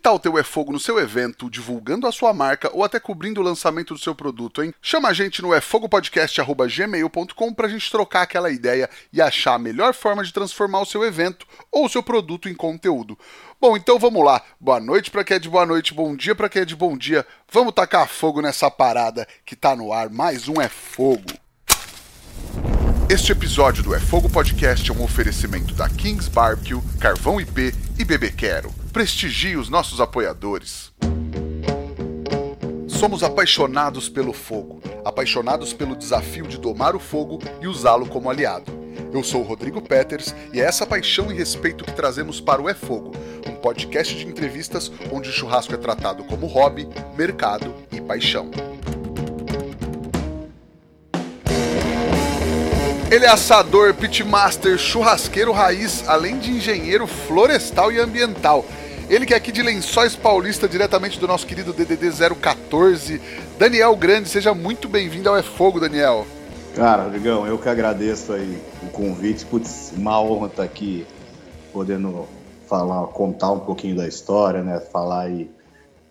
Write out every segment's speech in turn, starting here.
tal ter o É Fogo no seu evento, divulgando a sua marca ou até cobrindo o lançamento do seu produto, hein? Chama a gente no efogopodcast.gmail.com pra gente trocar aquela ideia e achar a melhor forma de transformar o seu evento ou o seu produto em conteúdo. Bom, então vamos lá. Boa noite para quem é de boa noite, bom dia para quem é de bom dia. Vamos tacar fogo nessa parada que tá no ar. Mais um É Fogo. Este episódio do É Fogo Podcast é um oferecimento da Kings Barbecue, Carvão IP e Bebê Quero. Prestigie os nossos apoiadores. Somos apaixonados pelo fogo, apaixonados pelo desafio de domar o fogo e usá-lo como aliado. Eu sou o Rodrigo Peters e é essa paixão e respeito que trazemos para o É Fogo, um podcast de entrevistas onde o churrasco é tratado como hobby, mercado e paixão. Ele é assador, pitmaster, churrasqueiro raiz, além de engenheiro florestal e ambiental. Ele que é aqui de Lençóis Paulista, diretamente do nosso querido DDD 014, Daniel Grande. Seja muito bem-vindo ao É Fogo, Daniel. Cara, Rodrigão, eu que agradeço aí o convite. Putz, uma honra estar aqui podendo falar, contar um pouquinho da história, né? Falar aí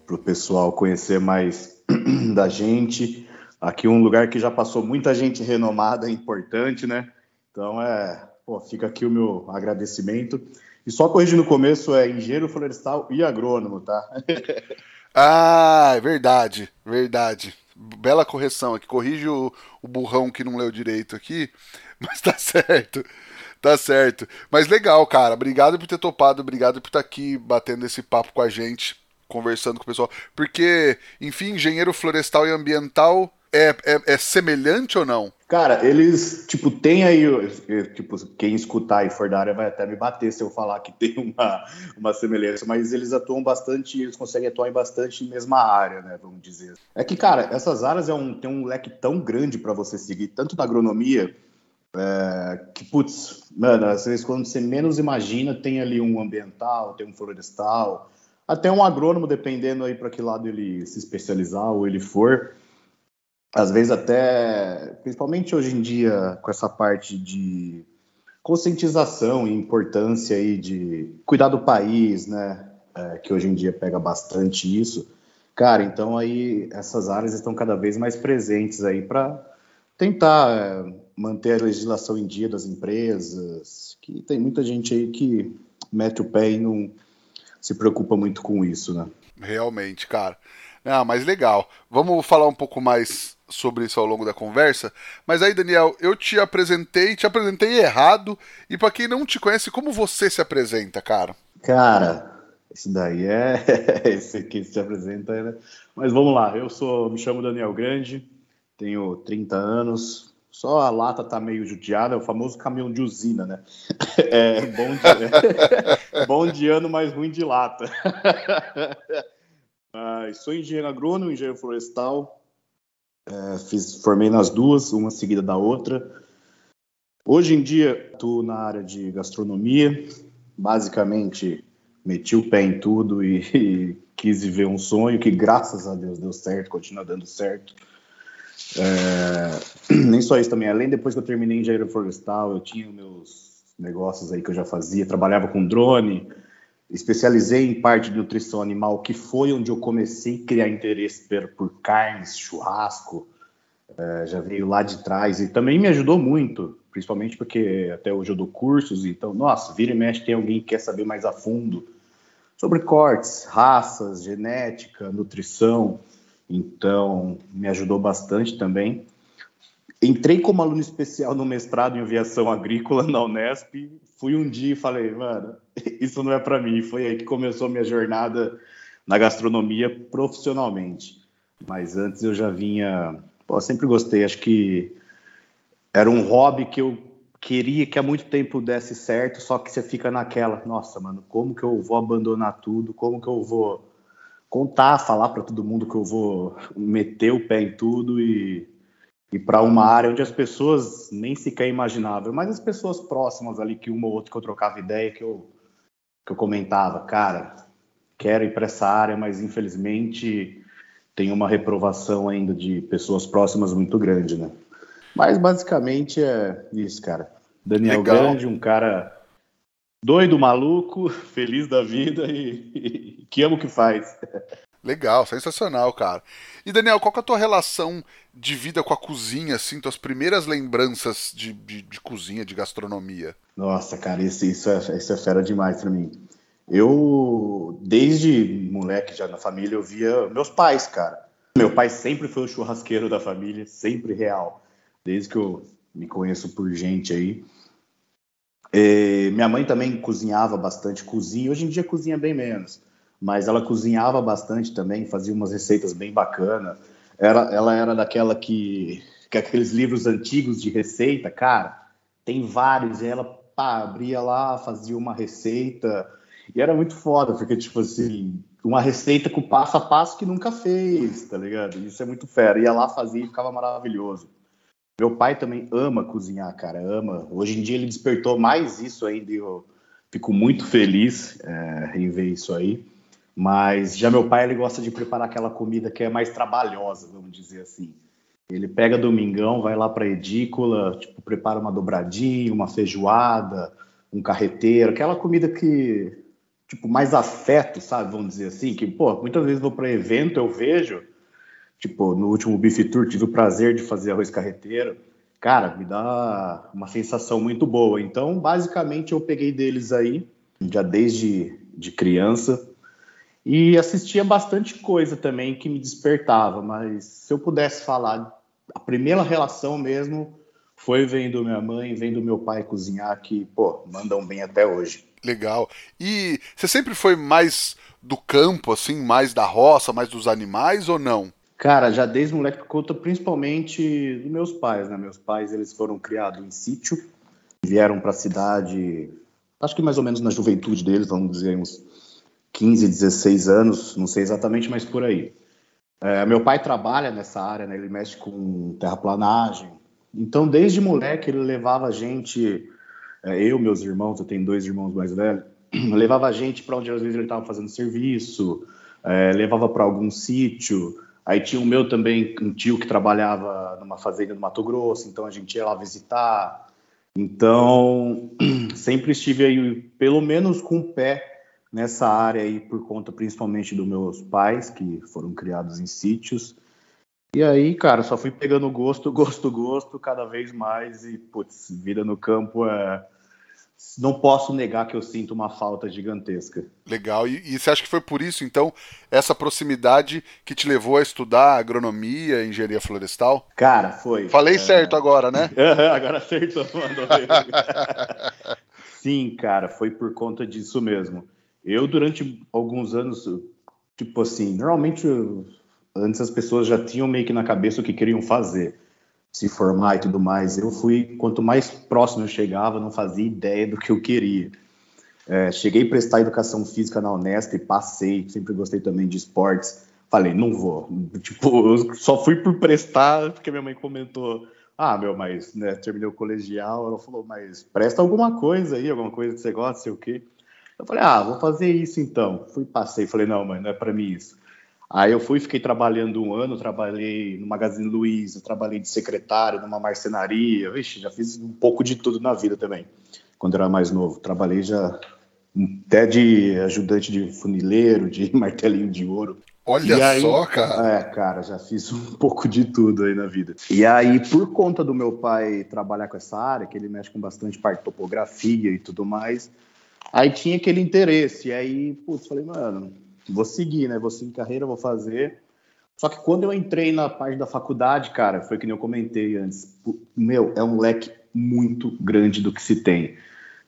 pro pessoal conhecer mais da gente. Aqui um lugar que já passou muita gente renomada, importante, né? Então é, pô, fica aqui o meu agradecimento. E só corrigindo no começo, é engenheiro florestal e agrônomo, tá? ah, é verdade, verdade. Bela correção aqui. Corrige o, o burrão que não leu direito aqui, mas tá certo. Tá certo. Mas legal, cara. Obrigado por ter topado, obrigado por estar aqui batendo esse papo com a gente, conversando com o pessoal. Porque, enfim, engenheiro florestal e ambiental é, é, é, semelhante ou não? Cara, eles, tipo, tem aí, tipo, quem escutar e for da área vai até me bater se eu falar que tem uma, uma semelhança, mas eles atuam bastante, eles conseguem atuar em bastante mesma área, né, vamos dizer. É que, cara, essas áreas é um, tem um leque tão grande para você seguir, tanto na agronomia, é, que, putz, mano, às vezes quando você menos imagina, tem ali um ambiental, tem um florestal, até um agrônomo, dependendo aí para que lado ele se especializar ou ele for, às vezes até, principalmente hoje em dia, com essa parte de conscientização e importância aí de cuidar do país, né? É, que hoje em dia pega bastante isso. Cara, então aí essas áreas estão cada vez mais presentes aí para tentar é, manter a legislação em dia das empresas, que tem muita gente aí que mete o pé e não se preocupa muito com isso, né? Realmente, cara. Ah, mas legal. Vamos falar um pouco mais sobre isso ao longo da conversa. Mas aí, Daniel, eu te apresentei, te apresentei errado. E para quem não te conhece, como você se apresenta, cara? Cara, esse daí é. esse aqui se apresenta. Né? Mas vamos lá, eu sou, me chamo Daniel Grande, tenho 30 anos. Só a lata tá meio judiada, é o famoso caminhão de usina, né? É bom de, bom de ano, mas ruim de lata. Sou engenheiro agrônomo, engenheiro florestal, é, fiz, formei nas duas, uma seguida da outra. Hoje em dia, estou na área de gastronomia. Basicamente, meti o pé em tudo e, e, quis viver um sonho que, graças a Deus, deu certo, continua dando certo. É, nem só isso também, além depois que eu terminei engenharia florestal, eu tinha meus negócios aí que eu já fazia, trabalhava com drone, especializei em parte de nutrição animal, que foi onde eu comecei a criar interesse por carnes, churrasco, é, já veio lá de trás e também me ajudou muito, principalmente porque até hoje eu dou cursos, então, nossa, vira e mexe tem alguém que quer saber mais a fundo sobre cortes, raças, genética, nutrição, então me ajudou bastante também. Entrei como aluno especial no mestrado em aviação agrícola na Unesp. Fui um dia e falei, mano, isso não é para mim. Foi aí que começou a minha jornada na gastronomia profissionalmente. Mas antes eu já vinha, pô, sempre gostei. Acho que era um hobby que eu queria que há muito tempo desse certo, só que você fica naquela, nossa, mano, como que eu vou abandonar tudo? Como que eu vou contar, falar para todo mundo que eu vou meter o pé em tudo e e para uma área onde as pessoas nem sequer imaginavam, mas as pessoas próximas ali, que uma ou outra que eu trocava ideia, que eu, que eu comentava, cara, quero ir para essa área, mas infelizmente tem uma reprovação ainda de pessoas próximas muito grande, né? Mas basicamente é isso, cara. Daniel Legal. Grande, um cara doido, maluco, feliz da vida e, e que amo o que faz. Legal, sensacional, cara. E Daniel, qual que é a tua relação de vida com a cozinha, assim, tuas primeiras lembranças de, de, de cozinha, de gastronomia? Nossa, cara, isso, isso, é, isso é fera demais pra mim. Eu, desde moleque já na família, eu via meus pais, cara. Meu pai sempre foi o churrasqueiro da família, sempre real. Desde que eu me conheço por gente aí. É, minha mãe também cozinhava bastante, cozinha. Hoje em dia cozinha bem menos mas ela cozinhava bastante também, fazia umas receitas bem bacanas. Era, ela era daquela que, que aqueles livros antigos de receita, cara, tem vários, e ela pá, abria lá, fazia uma receita, e era muito foda, porque, tipo assim, uma receita com passo a passo que nunca fez, tá ligado? Isso é muito fera. Ia lá, fazia e ficava maravilhoso. Meu pai também ama cozinhar, cara, ama. Hoje em dia ele despertou mais isso ainda e eu fico muito feliz é, em ver isso aí. Mas já meu pai ele gosta de preparar aquela comida que é mais trabalhosa, vamos dizer assim. Ele pega domingão, vai lá para a edícula, tipo, prepara uma dobradinha, uma feijoada, um carreteiro, aquela comida que, tipo, mais afeto, sabe? Vamos dizer assim, que, pô, muitas vezes vou para evento, eu vejo, tipo, no último Beef Tour tive o prazer de fazer arroz carreteiro. Cara, me dá uma sensação muito boa. Então, basicamente, eu peguei deles aí, já desde de criança, e assistia bastante coisa também que me despertava, mas se eu pudesse falar, a primeira relação mesmo foi vendo minha mãe, vendo meu pai cozinhar, que, pô, mandam bem até hoje. Legal. E você sempre foi mais do campo, assim, mais da roça, mais dos animais ou não? Cara, já desde moleque conta principalmente dos meus pais, né? Meus pais, eles foram criados em sítio, vieram para a cidade, acho que mais ou menos na juventude deles, vamos dizer, uns 15, 16 anos, não sei exatamente, mas por aí. É, meu pai trabalha nessa área, né? ele mexe com terraplanagem. Então, desde moleque, ele levava a gente, é, eu, meus irmãos, eu tenho dois irmãos mais velhos, levava a gente para onde às vezes ele estava fazendo serviço, é, levava para algum sítio. Aí tinha o meu também, um tio que trabalhava numa fazenda no Mato Grosso, então a gente ia lá visitar. Então, sempre estive aí, pelo menos com o pé nessa área aí por conta principalmente dos meus pais, que foram criados em sítios. E aí, cara, só fui pegando gosto, gosto, gosto cada vez mais e, putz, vida no campo é não posso negar que eu sinto uma falta gigantesca. Legal. E, e, você acha que foi por isso, então, essa proximidade que te levou a estudar agronomia, engenharia florestal? Cara, foi. Falei é... certo agora, né? agora acertou, mandou Sim, cara, foi por conta disso mesmo. Eu, durante alguns anos, tipo assim, normalmente antes as pessoas já tinham meio que na cabeça o que queriam fazer, se formar e tudo mais. Eu fui, quanto mais próximo eu chegava, não fazia ideia do que eu queria. É, cheguei a prestar educação física na Unesp, passei, sempre gostei também de esportes. Falei, não vou. Tipo, eu só fui por prestar, porque minha mãe comentou. Ah, meu, mas né, terminei o colegial. Ela falou, mas presta alguma coisa aí, alguma coisa que você gosta, sei o quê. Eu falei, ah, vou fazer isso então. Fui, passei, falei, não, mãe, não é para mim isso. Aí eu fui, fiquei trabalhando um ano, trabalhei no Magazine Luiza, trabalhei de secretário numa marcenaria, vixe, já fiz um pouco de tudo na vida também, quando eu era mais novo. Trabalhei já até de ajudante de funileiro, de martelinho de ouro. Olha aí, só, cara. É, cara, já fiz um pouco de tudo aí na vida. E aí, por conta do meu pai trabalhar com essa área, que ele mexe com bastante parte de topografia e tudo mais, Aí tinha aquele interesse, e aí, putz, falei, mano, vou seguir, né? Vou seguir carreira, vou fazer. Só que quando eu entrei na parte da faculdade, cara, foi que nem eu comentei antes, meu, é um leque muito grande do que se tem.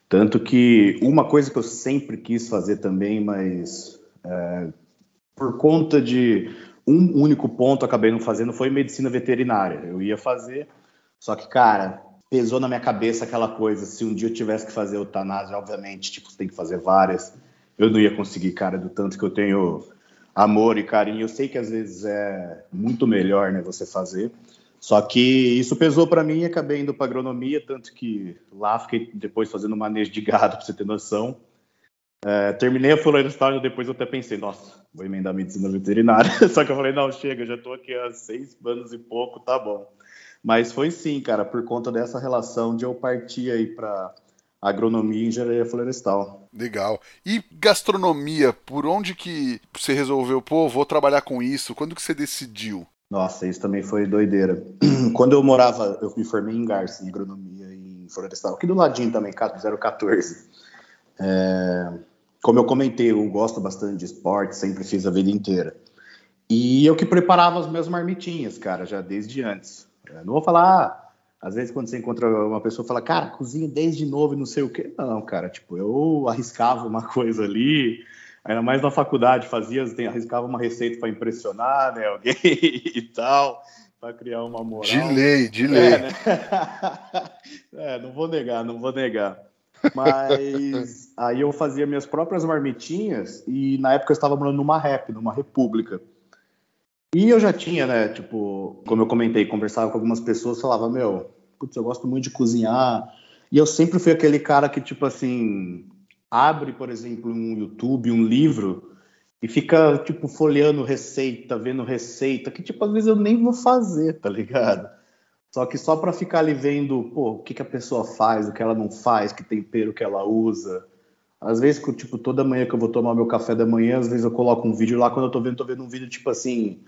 Tanto que uma coisa que eu sempre quis fazer também, mas é, por conta de um único ponto acabei não fazendo, foi medicina veterinária. Eu ia fazer, só que, cara, pesou na minha cabeça aquela coisa, se um dia eu tivesse que fazer eutanásia, obviamente, tipo, você tem que fazer várias, eu não ia conseguir, cara, do tanto que eu tenho amor e carinho. Eu sei que às vezes é muito melhor, né, você fazer. Só que isso pesou para mim e acabei indo para agronomia, tanto que lá fiquei depois fazendo manejo de gado, para você ter noção. É, terminei a florestal e depois eu até pensei, nossa, vou emendar medicina veterinária. Só que eu falei, não, chega, já estou aqui há seis anos e pouco, tá bom. Mas foi sim, cara, por conta dessa relação de eu partir aí para agronomia e engenharia florestal. Legal. E gastronomia, por onde que você resolveu, pô, vou trabalhar com isso? Quando que você decidiu? Nossa, isso também foi doideira. Quando eu morava, eu me formei em Garça, em agronomia e em florestal, aqui do ladinho também, 014. É, como eu comentei, eu gosto bastante de esporte, sempre fiz a vida inteira. E eu que preparava as minhas marmitinhas, cara, já desde antes. Eu não vou falar, às vezes quando você encontra uma pessoa fala, cara, cozinha desde novo e não sei o quê. Não, cara, tipo, eu arriscava uma coisa ali, ainda mais na faculdade, fazia, arriscava uma receita para impressionar, né, alguém e tal, para criar uma moral. De lei, de lei. É, né? é, não vou negar, não vou negar. Mas aí eu fazia minhas próprias marmitinhas e na época eu estava morando numa rap, numa república. E eu já tinha, né, tipo, como eu comentei, conversava com algumas pessoas, falava, meu, putz, eu gosto muito de cozinhar. E eu sempre fui aquele cara que, tipo assim, abre, por exemplo, um YouTube, um livro, e fica, tipo, folheando receita, vendo receita, que, tipo, às vezes eu nem vou fazer, tá ligado? Só que só para ficar ali vendo, pô, o que, que a pessoa faz, o que ela não faz, que tempero que ela usa. Às vezes, tipo, toda manhã que eu vou tomar meu café da manhã, às vezes eu coloco um vídeo lá, quando eu tô vendo, tô vendo um vídeo, tipo assim,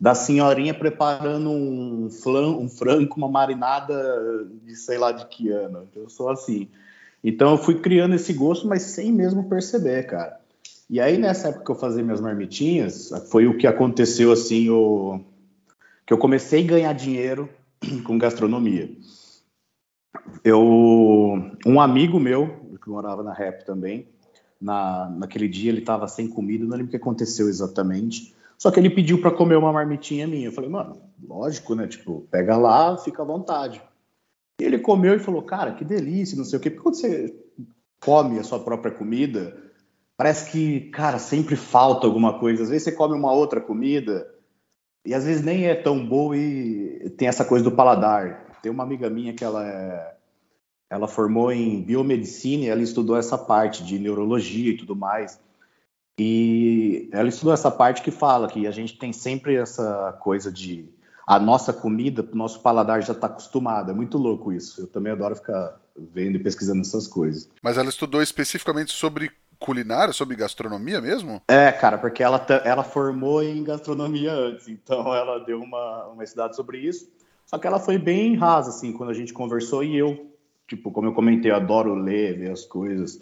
da senhorinha preparando um, flan, um frango, uma marinada de sei lá de que ano. Eu sou assim. Então eu fui criando esse gosto, mas sem mesmo perceber, cara. E aí nessa época que eu fazia minhas marmitinhas, foi o que aconteceu assim, o... que eu comecei a ganhar dinheiro com gastronomia. Eu, um amigo meu que morava na Rap também, na, naquele dia ele estava sem comida, não lembro o que aconteceu exatamente. Só que ele pediu para comer uma marmitinha minha. Eu falei, mano, lógico, né? Tipo, pega lá, fica à vontade. E ele comeu e falou, cara, que delícia, não sei o quê. Porque quando você come a sua própria comida, parece que, cara, sempre falta alguma coisa. Às vezes você come uma outra comida e às vezes nem é tão boa e tem essa coisa do paladar. Tem uma amiga minha que ela é, ela formou em biomedicina e ela estudou essa parte de neurologia e tudo mais. E ela estudou essa parte que fala que a gente tem sempre essa coisa de a nossa comida, o nosso paladar já está acostumado. É muito louco isso. Eu também adoro ficar vendo e pesquisando essas coisas. Mas ela estudou especificamente sobre culinária, sobre gastronomia mesmo? É, cara, porque ela, ela formou em gastronomia antes, então ela deu uma, uma estudada sobre isso. Só que ela foi bem rasa, assim, quando a gente conversou, e eu, tipo, como eu comentei, eu adoro ler, ver as coisas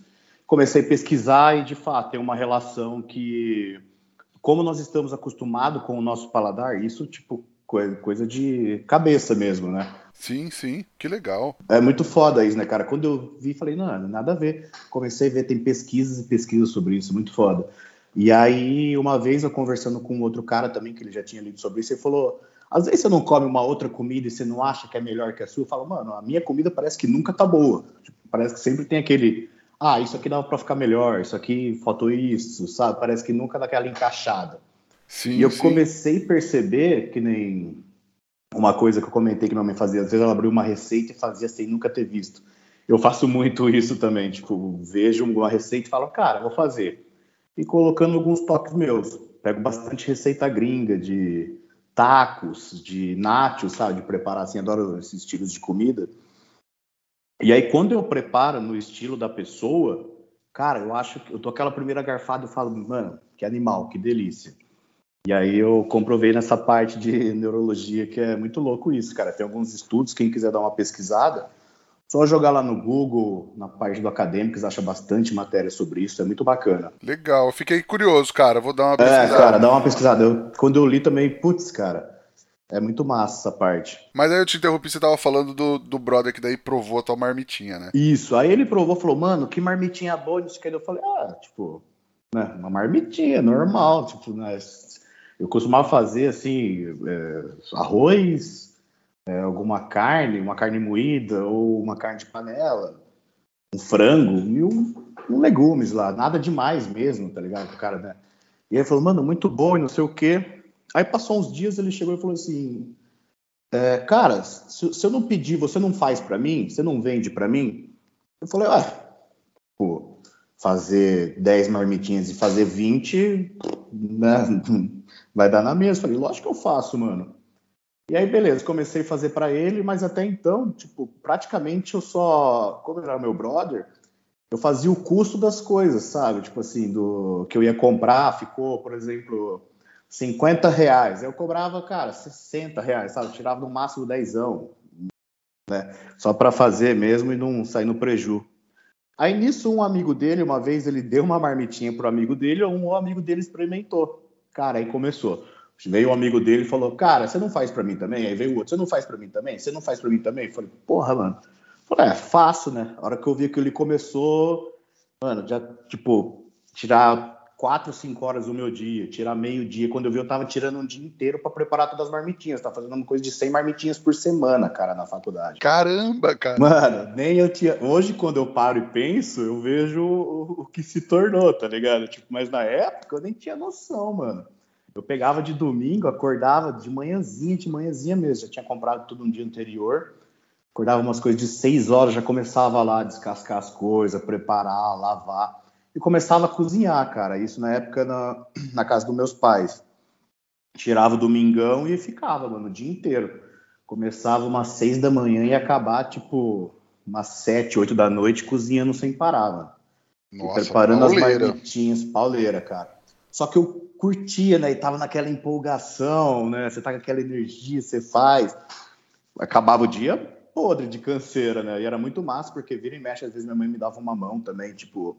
comecei a pesquisar e de fato tem uma relação que como nós estamos acostumados com o nosso paladar, isso tipo coisa de cabeça mesmo, né? Sim, sim, que legal. É muito foda isso, né, cara? Quando eu vi, falei, não, nada a ver. Comecei a ver, tem pesquisas e pesquisas sobre isso, muito foda. E aí, uma vez eu conversando com outro cara também, que ele já tinha lido sobre isso, ele falou: às vezes você não come uma outra comida e você não acha que é melhor que a sua. Eu falo, mano, a minha comida parece que nunca tá boa. Tipo, parece que sempre tem aquele ah, isso aqui dava para ficar melhor, isso aqui faltou isso, sabe? Parece que nunca daquela encaixada. Sim, e eu sim. comecei a perceber que nem uma coisa que eu comentei que minha mãe fazia, às vezes ela abriu uma receita e fazia sem nunca ter visto. Eu faço muito isso também, tipo, vejo uma receita e falo, cara, vou fazer. E colocando alguns toques meus. Pego bastante receita gringa de tacos, de nachos, sabe, de preparar assim, adoro esses estilos de comida. E aí, quando eu preparo no estilo da pessoa, cara, eu acho que eu tô aquela primeira garfada e falo, mano, que animal, que delícia. E aí eu comprovei nessa parte de neurologia que é muito louco isso, cara. Tem alguns estudos, quem quiser dar uma pesquisada, só jogar lá no Google, na parte do Acadêmicos, acha bastante matéria sobre isso, é muito bacana. Legal, fiquei curioso, cara, vou dar uma pesquisada. É, cara, dá uma pesquisada. Eu, quando eu li também, putz, cara, é muito massa essa parte. Mas aí eu te interrompi, você tava falando do, do brother que daí provou a tua marmitinha, né? Isso, aí ele provou, falou, mano, que marmitinha boa, isso que eu falei, ah, tipo, né, uma marmitinha, normal, tipo, né, eu costumava fazer, assim, é, arroz, é, alguma carne, uma carne moída, ou uma carne de panela, um frango e um, um legumes lá, nada demais mesmo, tá ligado? O cara, né? E aí falou, mano, muito bom e não sei o quê. Aí passou uns dias, ele chegou e falou assim: é, Cara, se, se, eu não pedir, você não faz para mim? Você não vende para mim? Eu falei: Ah, pô, fazer 10 marmitinhas e fazer 20, né? Vai dar na mesma. Falei: Lógico que eu faço, mano. E aí, beleza, comecei a fazer para ele, mas até então, tipo, praticamente eu só. Como era meu brother, eu fazia o custo das coisas, sabe? Tipo assim, do que eu ia comprar, ficou, por exemplo, 50 reais. Eu cobrava, cara, 60 reais, sabe? Eu tirava no máximo 10, né? Só para fazer mesmo e não sair no preju. Aí nisso, um amigo dele, uma vez, ele deu uma marmitinha pro amigo dele, um amigo dele experimentou. Cara, aí começou. Veio um amigo dele e falou: Cara, você não faz para mim também? Aí veio outro: Você não faz para mim também? Você não faz para mim também? Eu falei: Porra, mano. Falei, é fácil, né? A hora que eu vi que ele começou, mano, já, tipo, tirar quatro, cinco horas do meu dia, tirar meio dia. Quando eu vi, eu tava tirando um dia inteiro para preparar todas as marmitinhas. Tá fazendo uma coisa de 100 marmitinhas por semana, cara, na faculdade. Caramba, cara. Mano, nem eu tinha. Hoje, quando eu paro e penso, eu vejo o, o que se tornou, tá ligado? Tipo, mas na época eu nem tinha noção, mano. Eu pegava de domingo, acordava de manhãzinha, de manhãzinha mesmo. Já tinha comprado tudo um dia anterior Acordava umas coisas de seis horas, já começava lá a descascar as coisas, preparar, lavar. E começava a cozinhar, cara. Isso na época na, na casa dos meus pais. Tirava o domingão e ficava, mano, o dia inteiro. Começava umas seis da manhã e acabar, tipo, umas sete, oito da noite, cozinhando sem parar, mano. Nossa, preparando pauleira. as marmitinhas, pauleira, cara. Só que eu curtia, né? E tava naquela empolgação, né? Você tá com aquela energia, você faz. Acabava o dia, podre de canseira, né? E era muito massa, porque vira e mexe, às vezes minha mãe me dava uma mão também, tipo,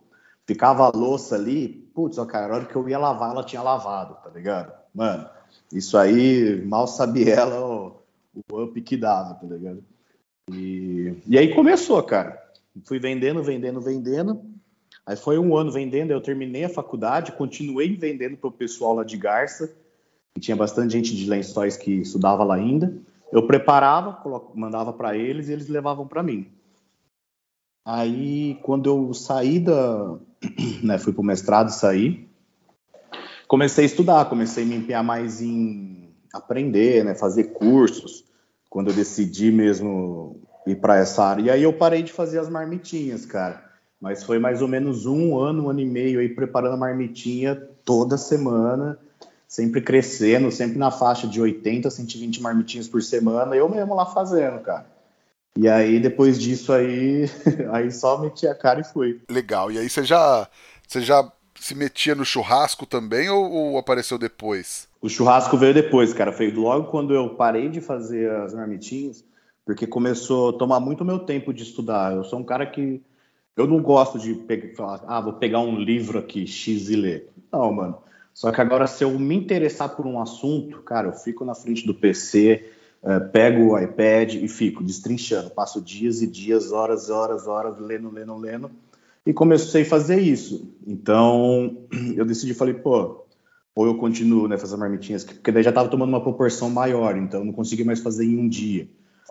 ficava a louça ali, putz, ó, cara, a hora que eu ia lavar, ela tinha lavado, tá ligado? Mano, isso aí, mal sabia ela o, o up que dava, tá ligado? E, e aí começou, cara. Fui vendendo, vendendo, vendendo. Aí foi um ano vendendo, eu terminei a faculdade, continuei vendendo pro pessoal lá de Garça. Tinha bastante gente de lençóis que estudava lá ainda. Eu preparava, mandava para eles e eles levavam para mim. Aí, quando eu saí da. Né, fui para o mestrado saí, comecei a estudar, comecei a me empenhar mais em aprender, né, fazer cursos, quando eu decidi mesmo ir para essa área. E aí eu parei de fazer as marmitinhas, cara. Mas foi mais ou menos um ano, um ano e meio aí preparando a marmitinha toda semana sempre crescendo, sempre na faixa de 80, 120 marmitinhas por semana, eu mesmo lá fazendo, cara. E aí, depois disso aí, aí só meti a cara e fui. Legal. E aí você já, você já se metia no churrasco também ou, ou, apareceu depois? O churrasco veio depois, cara. Foi logo quando eu parei de fazer as marmitinhas, porque começou a tomar muito meu tempo de estudar. Eu sou um cara que eu não gosto de pegar, falar, ah, vou pegar um livro aqui, X e ler. Não, mano. Só que agora, se eu me interessar por um assunto, cara, eu fico na frente do PC, é, pego o iPad e fico destrinchando. Passo dias e dias, horas, horas, horas, lendo, lendo, lendo. E comecei a fazer isso. Então, eu decidi, falei, pô, ou eu continuo né, fazer marmitinhas, porque daí já estava tomando uma proporção maior, então não consegui mais fazer em um dia.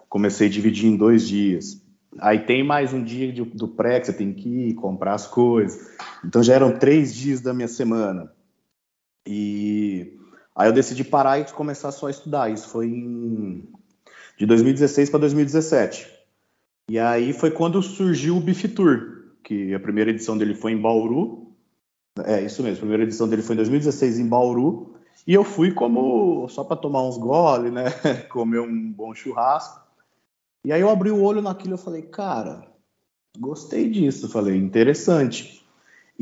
Comecei a dividir em dois dias. Aí tem mais um dia de, do pré que você tem que ir comprar as coisas. Então já eram três dias da minha semana. E aí eu decidi parar e começar só a estudar. Isso foi em... de 2016 para 2017. E aí foi quando surgiu o Beef Tour, que a primeira edição dele foi em Bauru. É, isso mesmo, a primeira edição dele foi em 2016 em Bauru. E eu fui como só para tomar uns gole, né? Comer um bom churrasco. E aí eu abri o olho naquilo e falei, cara, gostei disso. Falei, interessante.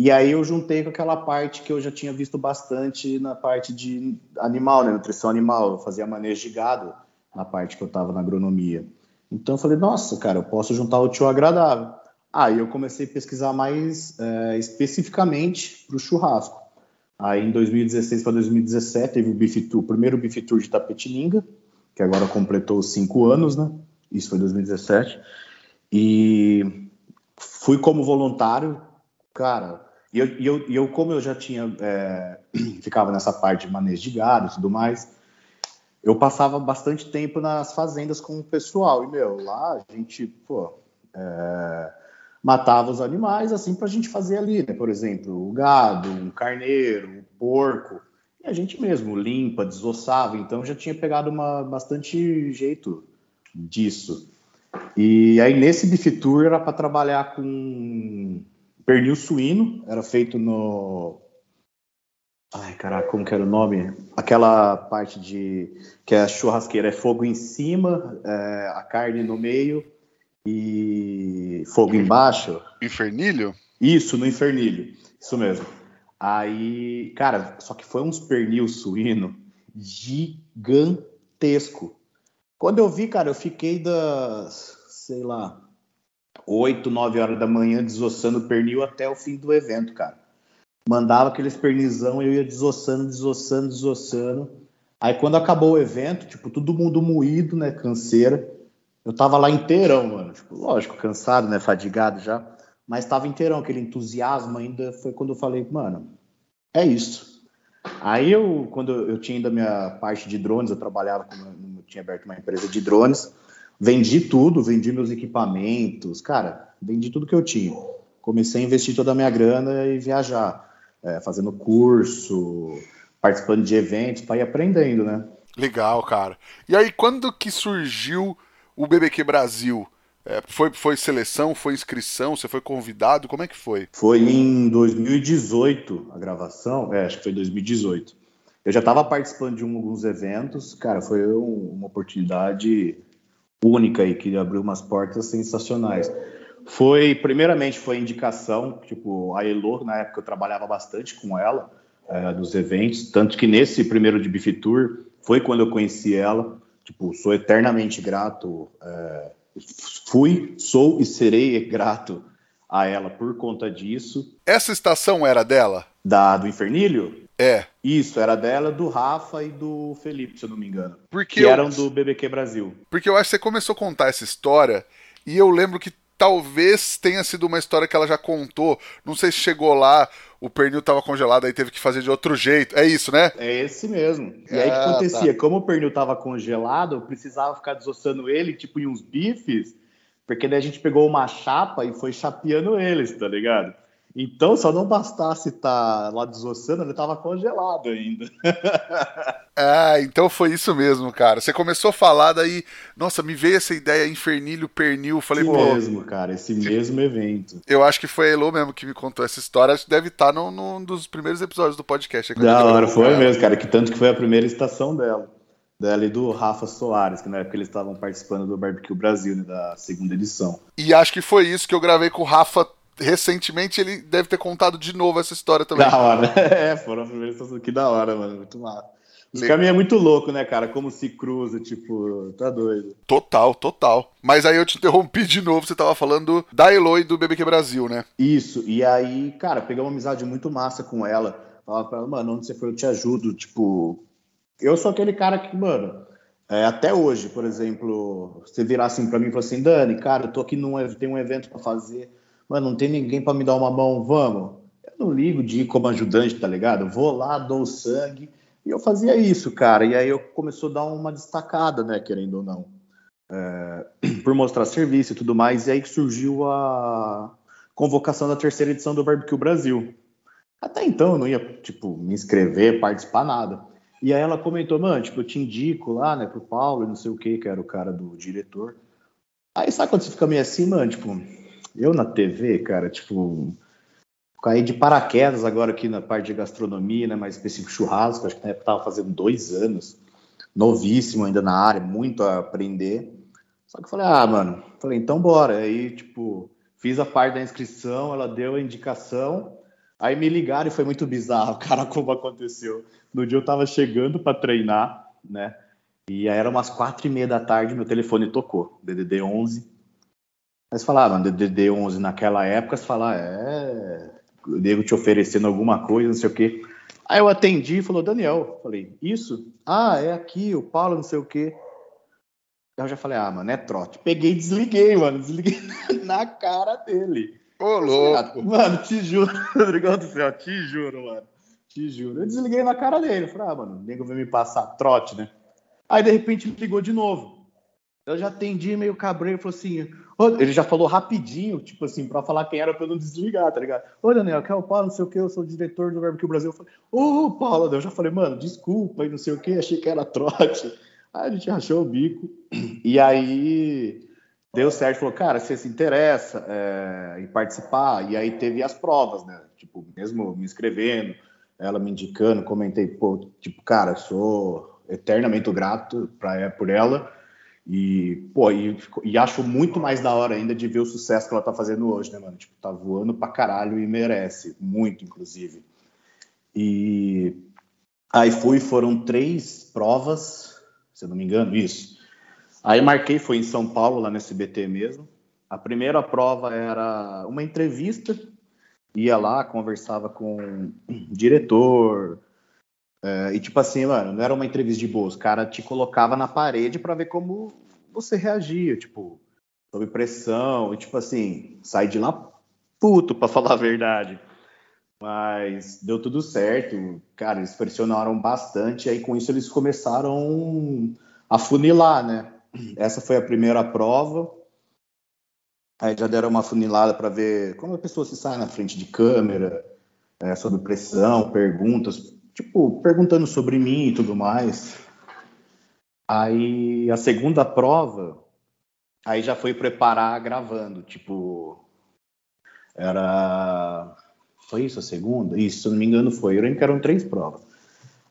E aí eu juntei com aquela parte que eu já tinha visto bastante na parte de animal, né, nutrição animal, eu fazia manejo de gado na parte que eu estava na agronomia. Então eu falei, nossa, cara, eu posso juntar o tio agradável. Aí eu comecei a pesquisar mais é, especificamente para o churrasco. Aí em 2016 para 2017 teve o, beef tour, o primeiro Beef Tour de Tapetininga, que agora completou cinco anos, né? Isso foi em 2017. E fui como voluntário, cara, e eu, e eu, e eu como eu já tinha, é, ficava nessa parte de manejo de gado e tudo mais, eu passava bastante tempo nas fazendas com o pessoal. E, meu, lá a gente, pô, é, matava os animais assim para a gente fazer ali, né? Por exemplo, o gado, um carneiro, um porco. E a gente mesmo limpa, desossava. Então já tinha pegado uma, bastante jeito disso. E aí nesse Beef Tour era para trabalhar com Pernil suíno, era feito no. Ai, caraca, como que era o nome? Aquela parte de. que é a churrasqueira, é fogo em cima, é, a carne no meio e fogo embaixo. Infernilho? Isso, no Infernilho. Isso mesmo. Aí, cara, só que foi uns pernil suíno gigantesco. Quando eu vi, cara, eu fiquei das, sei lá, 8, 9 horas da manhã desossando pernil até o fim do evento, cara. Mandava aqueles pernizão, eu ia desossando, desossando, desossando. Aí quando acabou o evento, tipo, todo mundo moído, né, canseira. Eu tava lá inteirão, mano. Tipo, lógico, cansado, né, fadigado já. Mas tava inteirão, aquele entusiasmo ainda. Foi quando eu falei, mano, é isso. Aí eu, quando eu tinha ainda minha parte de drones, eu trabalhava com, eu tinha aberto uma empresa de drones. Vendi tudo, vendi meus equipamentos, cara, vendi tudo que eu tinha. Comecei a investir toda a minha grana e viajar, é, fazendo curso, participando de eventos para ir aprendendo, né? Legal, cara. E aí, quando que surgiu o BBQ Brasil? É, foi, foi seleção, foi inscrição, você foi convidado? Como é que foi? Foi em 2018 a gravação, é, acho que foi 2018. Eu já estava participando de alguns eventos, cara, foi um, uma oportunidade única aí que abriu umas portas sensacionais. Foi, primeiramente, foi indicação, tipo, a Elo, na época eu trabalhava bastante com ela, é, dos eventos, tanto que nesse primeiro de Beef Tour foi quando eu conheci ela. Tipo, sou eternamente grato, é, fui, sou e serei grato a ela por conta disso. Essa estação era dela? Da, do Infernilho? É. Isso, era dela, do Rafa e do Felipe, se eu não me engano. Porque que eu... eram do BBQ Brasil. Porque eu acho que você começou a contar essa história e eu lembro que talvez tenha sido uma história que ela já contou. Não sei se chegou lá, o pernil estava congelado, aí teve que fazer de outro jeito. É isso, né? É esse mesmo. E aí o que ah, acontecia? Tá. Como o pernil estava congelado, eu precisava ficar desossando ele, tipo, em uns bifes, porque daí a gente pegou uma chapa e foi chapeando eles, tá ligado? Então, só não bastasse estar tá lá desossando, ele estava congelado ainda. ah, então foi isso mesmo, cara. Você começou a falar, daí, nossa, me veio essa ideia infernilho, pernil. Falei, esse pô. mesmo, cara, esse mesmo evento. Eu acho que foi a Elo mesmo que me contou essa história. Acho que deve estar num, num dos primeiros episódios do podcast. Da hora, foi mesmo, cara, que tanto que foi a primeira estação dela. Dela e do Rafa Soares, que na época eles estavam participando do Barbecue Brasil, né, da segunda edição. E acho que foi isso que eu gravei com o Rafa recentemente ele deve ter contado de novo essa história também. Da hora. É, foram as primeiras pessoas que da hora, mano. Muito massa. Os caminhos é muito louco, né, cara? Como se cruza, tipo, tá doido. Total, total. Mas aí eu te interrompi de novo, você tava falando da Eloy do BBQ Brasil, né? Isso, e aí, cara, peguei uma amizade muito massa com ela. Falava pra ela, mano, onde você for eu te ajudo. Tipo, eu sou aquele cara que, mano, é, até hoje, por exemplo, você virar assim pra mim e falar assim, Dani, cara, eu tô aqui num, tem um evento para fazer mano, não tem ninguém para me dar uma mão, vamos. Eu não ligo de ir como ajudante, tá ligado? vou lá, dou sangue. E eu fazia isso, cara. E aí eu começou a dar uma destacada, né, querendo ou não. É, por mostrar serviço e tudo mais. E aí que surgiu a convocação da terceira edição do Barbecue Brasil. Até então eu não ia, tipo, me inscrever, participar, nada. E aí ela comentou, mano, tipo, eu te indico lá, né, pro Paulo, não sei o que, que era o cara do diretor. Aí sabe quando você fica meio assim, mano, tipo, eu na TV, cara, tipo, caí de paraquedas agora aqui na parte de gastronomia, né, mais específico churrasco, acho que na época tava fazendo dois anos, novíssimo ainda na área, muito a aprender. Só que falei, ah, mano, falei, então bora. Aí, tipo, fiz a parte da inscrição, ela deu a indicação, aí me ligaram e foi muito bizarro, cara, como aconteceu. No dia eu tava chegando para treinar, né, e aí era umas quatro e meia da tarde, meu telefone tocou, DDD 11, mas falavam, DDD 11 naquela época, você fala, é, o nego te oferecendo alguma coisa, não sei o quê. Aí eu atendi e falou, Daniel, falei, isso? Ah, é aqui, o Paulo, não sei o quê. Aí eu já falei, ah, mano, é trote. Peguei e desliguei, mano, desliguei na cara dele. Ô, louco. Mano, te juro, Rodrigão do céu, te juro, mano. Te juro. Eu desliguei na cara dele. Eu falei, ah, mano, o nego veio me passar trote, né? Aí, de repente, me ligou de novo. Eu já atendi meio cabreiro, falou assim, ele já falou rapidinho, tipo assim, para falar quem era para eu não desligar, tá ligado? Ô, Daniel, que é o Paulo, não sei o que, eu sou o diretor do Barbecue Brasil. Eu falei, ô, Paulo, eu já falei, mano, desculpa e não sei o que, achei que era trote. Aí a gente achou o bico, e aí deu certo, falou, cara, você se interessa é, em participar, e aí teve as provas, né? Tipo, mesmo me inscrevendo, ela me indicando, comentei, pô, tipo, cara, sou eternamente grato pra, por ela, E, pô, e, e, acho muito mais da hora ainda de ver o sucesso que ela tá fazendo hoje, né, mano? Tipo, tá voando pra caralho e merece, muito, inclusive. E aí fui, foram três provas, se eu não me engano, isso. Aí marquei, foi em São Paulo, lá no SBT mesmo. A primeira prova era uma entrevista, ia lá, conversava com o diretor, é, e tipo assim, mano, não era uma entrevista de boa, os caras te colocava na parede para ver como você reagia, tipo, sob pressão, e tipo assim, sai de lá puto, para falar a verdade. Mas deu tudo certo, cara, eles pressionaram bastante, aí com isso eles começaram a funilar, né? Essa foi a primeira prova, aí já deram uma funilada para ver como a pessoa se sai na frente de câmera, é, sob pressão, perguntas, tipo, perguntando sobre mim e tudo mais. Aí a segunda prova, aí já foi preparar gravando, tipo, era. Foi isso a segunda? Isso, se eu não me engano, foi. Eu lembro que eram três provas.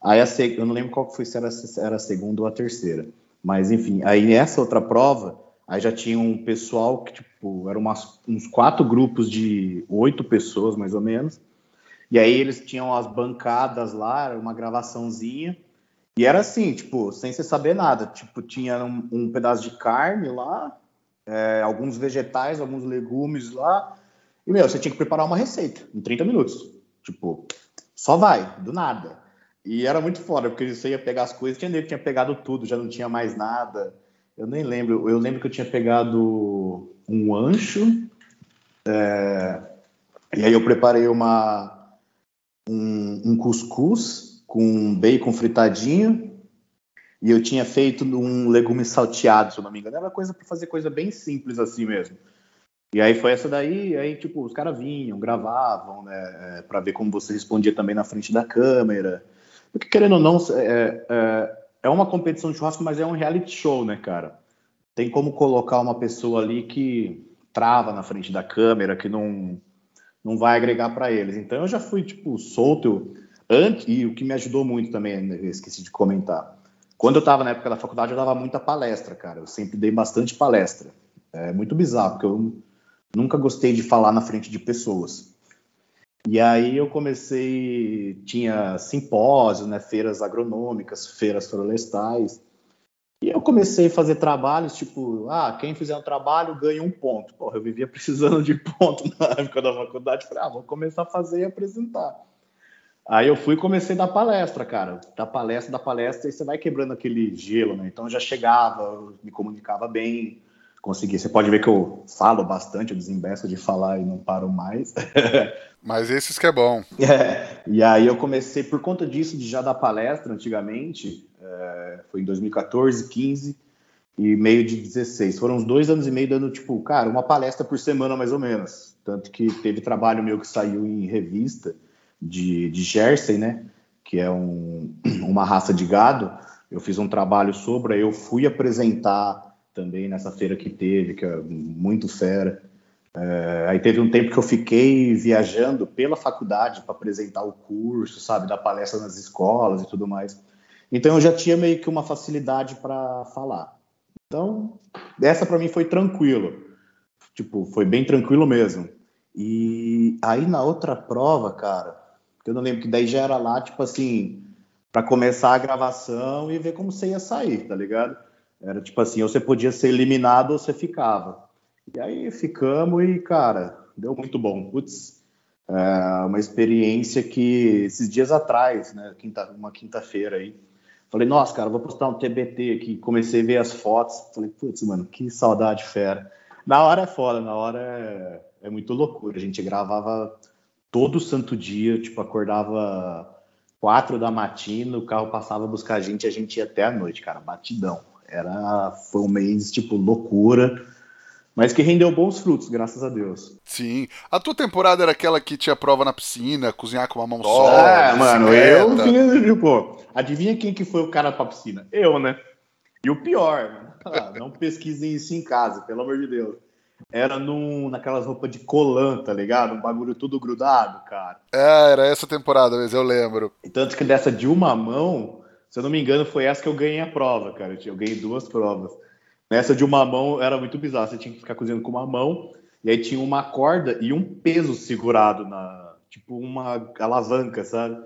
Aí a eu não lembro qual foi, se era, se era a segunda ou a terceira. Mas enfim, aí nessa outra prova, aí já tinha um pessoal que, tipo, eram umas, uns quatro grupos de oito pessoas, mais ou menos. E aí eles tinham as bancadas lá, uma gravaçãozinha. E era assim, tipo, sem você saber nada. Tipo, tinha um, um pedaço de carne lá, é, alguns vegetais, alguns legumes lá. E, meu, você tinha que preparar uma receita em 30 minutos. Tipo, só vai, do nada. E era muito foda, porque você ia pegar as coisas, tinha que tinha pegado tudo, já não tinha mais nada. Eu nem lembro. Eu lembro que eu tinha pegado um ancho. É, e aí eu preparei uma, um, um cuscuz com bacon fritadinho e eu tinha feito um legume salteado, se eu não me engano. Era coisa para fazer coisa bem simples assim mesmo. E aí foi essa daí, aí tipo, os caras vinham, gravavam, né, é, para ver como você respondia também na frente da câmera. Porque querendo ou não, é, é, é uma competição de churrasco, mas é um reality show, né, cara? Tem como colocar uma pessoa ali que trava na frente da câmera, que não não vai agregar para eles. Então eu já fui tipo solto antes e o que me ajudou muito também, né, esqueci de comentar. Quando eu estava na época da faculdade, eu dava muita palestra, cara. Eu sempre dei bastante palestra. É muito bizarro, porque eu nunca gostei de falar na frente de pessoas. E aí eu comecei, tinha simpósios, né, feiras agronômicas, feiras florestais. E eu comecei a fazer trabalhos, tipo, ah, quem fizer um trabalho ganha um ponto. Porra, eu vivia precisando de ponto na época da faculdade. Falei, ah, vou começar a fazer e apresentar. Aí eu fui e comecei a dar palestra, cara. Da palestra, da palestra, e você vai quebrando aquele gelo, né? Então eu já chegava, me comunicava bem, consegui. Você pode ver que eu falo bastante, eu desembeço de falar e não paro mais. Mas esses que é bom. É, e aí eu comecei, por conta disso, de já dar palestra antigamente, é, foi em 2014, 15 e meio de 16. Foram uns dois anos e meio dando, tipo, cara, uma palestra por semana mais ou menos. Tanto que teve trabalho meu que saiu em revista de, de Jersey, né? Que é um, uma raça de gado. Eu fiz um trabalho sobre, eu fui apresentar também nessa feira que teve, que é muito fera. É, aí teve um tempo que eu fiquei viajando pela faculdade para apresentar o curso, sabe, dar palestra nas escolas e tudo mais. Então eu já tinha meio que uma facilidade para falar. Então, essa para mim foi tranquilo. Tipo, foi bem tranquilo mesmo. E aí na outra prova, cara, eu não lembro que daí já era lá, tipo assim, para começar a gravação e ver como você ia sair, tá ligado? Era tipo assim, ou você podia ser eliminado ou você ficava. E aí ficamos e, cara, deu muito bom. Putz, é uma experiência que esses dias atrás, né, quinta, uma quinta-feira aí, Falei, nossa, cara, vou postar um TBT aqui. Comecei a ver as fotos. Falei, putz, mano, que saudade fera. Na hora é foda, na hora é, é muito loucura. A gente gravava todo santo dia, tipo, acordava quatro da matina, o carro passava a buscar a gente a gente ia até a noite, cara, batidão. Era, foi um mês, tipo, loucura mas que rendeu bons frutos, graças a Deus. Sim. A tua temporada era aquela que tinha prova na piscina, cozinhar com uma mão só. É, mano, eu fiz, pô, adivinha quem que foi o cara pra piscina? Eu, né? E o pior, não pesquisem isso em casa, pelo amor de Deus. Era num, naquelas roupas de colã, tá ligado? Um bagulho tudo grudado, cara. É, era essa temporada, mas eu lembro. E tanto que dessa de uma mão, se eu não me engano, foi essa que eu ganhei a prova, cara. Eu ganhei duas provas. Nessa de uma mão era muito bizarro. Você tinha que ficar cozinhando com uma mão, e aí tinha uma corda e um peso segurado na. Tipo uma alavanca, sabe?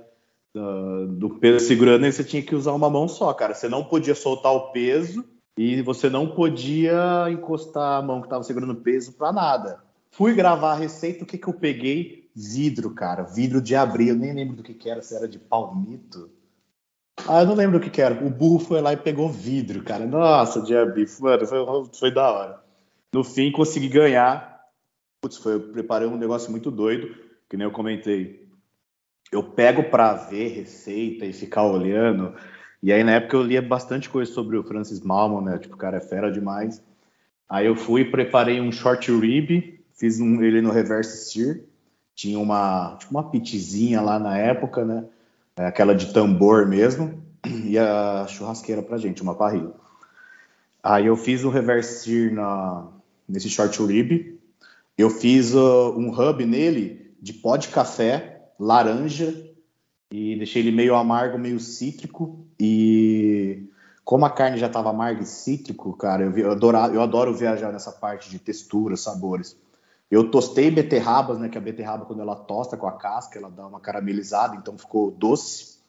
Do, do peso segurando, e você tinha que usar uma mão só, cara. Você não podia soltar o peso e você não podia encostar a mão que estava segurando o peso para nada. Fui gravar a receita, o que, que eu peguei? Vidro, cara. Vidro de abrir. Eu nem lembro do que, que era, se era de palmito. Ah, eu não lembro o que, que era. O burro foi lá e pegou vidro, cara. Nossa, abrir. Mano, foi, foi da hora. No fim, consegui ganhar. Putz, foi, eu preparei um negócio muito doido, que nem eu comentei. Eu pego para ver receita e ficar olhando. E aí, na época, eu lia bastante coisa sobre o Francis Malman, né? Tipo, o cara é fera demais. Aí eu fui e preparei um short rib Fiz um, ele no reverse steer. Tinha uma, tipo uma pitzinha lá na época, né? É, aquela de tambor mesmo. E a churrasqueira pra gente, uma parrilha. Aí eu fiz o reverse steer na, nesse short rib. Eu fiz uh, um hub nele de pó de café, laranja, e deixei ele meio amargo, meio cítrico. E como a carne já estava amarga e cítrico, cara, eu, eu, adoro, eu adoro viajar nessa parte de textura, sabores. Eu tostei beterrabas, né? Que a beterraba, quando ela tosta com a casca, ela dá uma caramelizada, então ficou doce.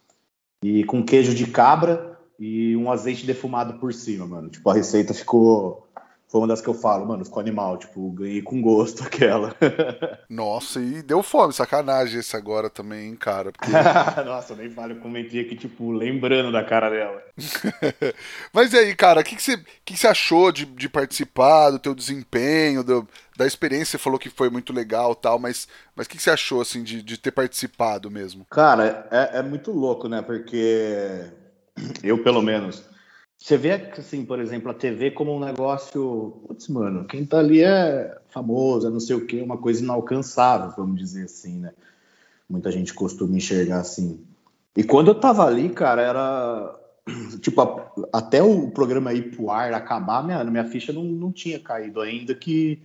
E com queijo de cabra e um azeite defumado por cima, mano. Tipo, a receita ficou foi uma das que eu falo, mano, ficou animal, tipo, ganhei com gosto aquela. Nossa, e deu fome, sacanagem esse agora também, hein, cara. Porque... Nossa, nem falo, eu comentei aqui, tipo, lembrando da cara dela. Mas e aí, cara, o que, que, você, que, que você achou de, de participar, do teu desempenho, do, da experiência? Você falou que foi muito legal tal, mas mas o que, que você achou, assim, de, de ter participado mesmo? Cara, é, é muito louco, né, porque eu, pelo menos você vê, assim, por exemplo, a TV como um negócio. Putz, mano, quem tá ali é famoso, é não sei o quê, uma coisa inalcançável, vamos dizer assim, né? Muita gente costuma enxergar assim. E quando eu tava ali, cara, era. Tipo, até o programa ir pro ar acabar, minha, minha ficha não, não tinha caído ainda. Que.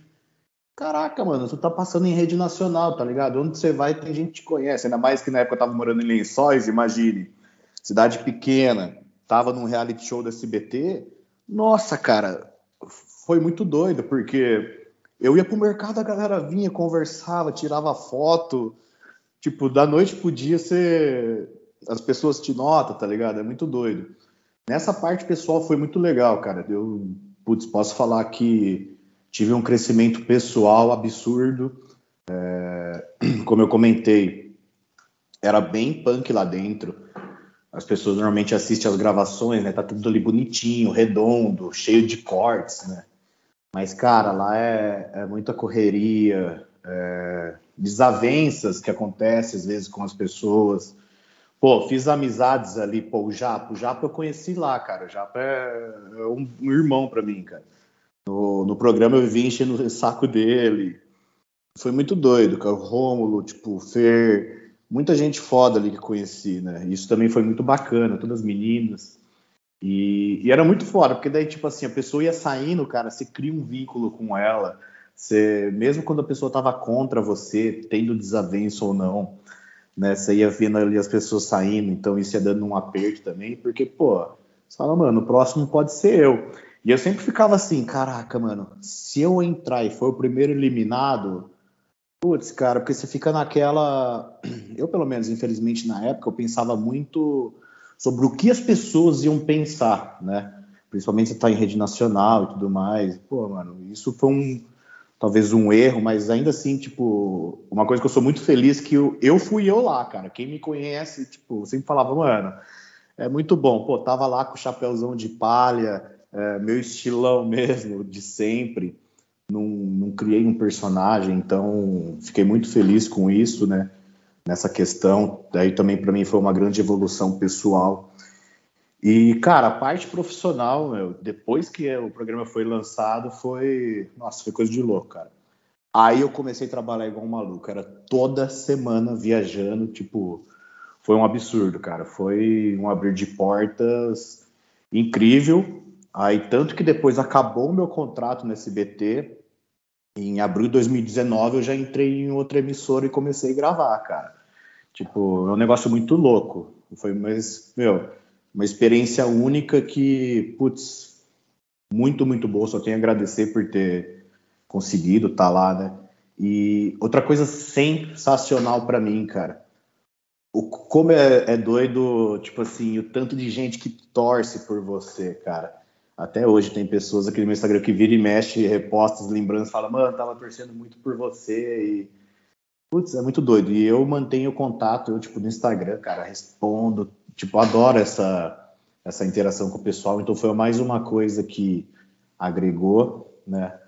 Caraca, mano, tu tá passando em rede nacional, tá ligado? Onde você vai tem gente que te conhece. Ainda mais que na época eu tava morando em Lençóis, imagine. Cidade pequena tava num reality show da SBT, nossa, cara, foi muito doido, porque eu ia pro mercado, a galera vinha, conversava, tirava foto, tipo, da noite pro dia você... as pessoas te notam, tá ligado? É muito doido. Nessa parte pessoal foi muito legal, cara. Eu, putz, posso falar que tive um crescimento pessoal absurdo. É... como eu comentei, era bem punk lá dentro as pessoas normalmente assistem as gravações, né? Tá tudo ali bonitinho, redondo, cheio de cortes, né? Mas, cara, lá é, é muita correria, é, desavenças que acontecem às vezes com as pessoas. Pô, fiz amizades ali, pô, o Japa, o Japa eu conheci lá, cara. O Japa é, é um, um, irmão para mim, cara. No, no programa eu vim enchendo o saco dele. Foi muito doido, cara. O Rômulo, tipo, o Fer, muita gente foda ali que conheci, né? Isso também foi muito bacana, todas as meninas. E, e, era muito foda, porque daí, tipo assim, a pessoa ia saindo, cara, você cria um vínculo com ela. Você, mesmo quando a pessoa tava contra você, tendo desavenço ou não, né? Você ia vendo ali as pessoas saindo, então isso ia dando um aperto também, porque, pô, você fala, mano, o próximo pode ser eu. E eu sempre ficava assim, caraca, mano, se eu entrar e for o primeiro eliminado, Putz, cara, porque você fica naquela. Eu, pelo menos, infelizmente, na época, eu pensava muito sobre o que as pessoas iam pensar, né? Principalmente você tá em rede nacional e tudo mais. Pô, mano, isso foi um. Talvez um erro, mas ainda assim, tipo, uma coisa que eu sou muito feliz que eu, eu fui eu lá, cara. Quem me conhece, tipo, sempre falava, mano, é muito bom. Pô, tava lá com o chapéuzão de palha, é, meu estilão mesmo, de sempre não, não criei um personagem, então fiquei muito feliz com isso, né? Nessa questão, daí também para mim foi uma grande evolução pessoal. E, cara, a parte profissional, meu, depois que o programa foi lançado, foi. Nossa, foi coisa de louco, cara. Aí eu comecei a trabalhar igual um maluco, era toda semana viajando, tipo, foi um absurdo, cara. Foi um abrir de portas incrível. Aí, tanto que depois acabou o meu contrato no SBT, em abril de 2019 eu já entrei em outra emissora e comecei a gravar, cara. Tipo, é um negócio muito louco. Foi, mas, meu, uma experiência única que, putz, muito, muito boa. Só tenho a agradecer por ter conseguido estar tá lá, né? E outra coisa sensacional para mim, cara. O, como é, é, doido, tipo assim, o tanto de gente que torce por você, cara. Até hoje tem pessoas aqui no meu Instagram que vira e mexe, reposta as lembranças, fala, mano, tava torcendo muito por você e Putz, é muito doido. E eu mantenho contato, eu, tipo, no Instagram, cara, respondo, tipo, adoro essa, essa interação com o pessoal. Então foi mais uma coisa que agregou, né?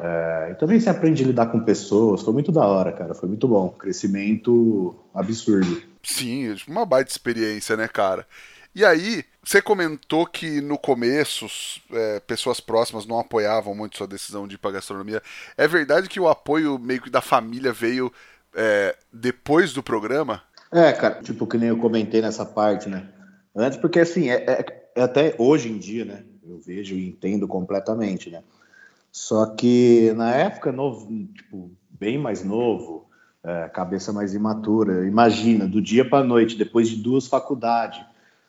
É, e também se aprende a lidar com pessoas, foi muito da hora, cara, foi muito bom. Crescimento absurdo. Sim, uma baita experiência, né, cara? E aí, você comentou que no começo é, pessoas próximas não apoiavam muito sua decisão de ir para gastronomia. É verdade que o apoio meio que da família veio é, depois do programa? É, cara, tipo, que nem eu comentei nessa parte, né? Antes, porque assim, é, é, é até hoje em dia, né? Eu vejo e entendo completamente, né? Só que na época, novo, tipo, bem mais novo, é, cabeça mais imatura. Imagina, do dia para noite, depois de duas faculdades,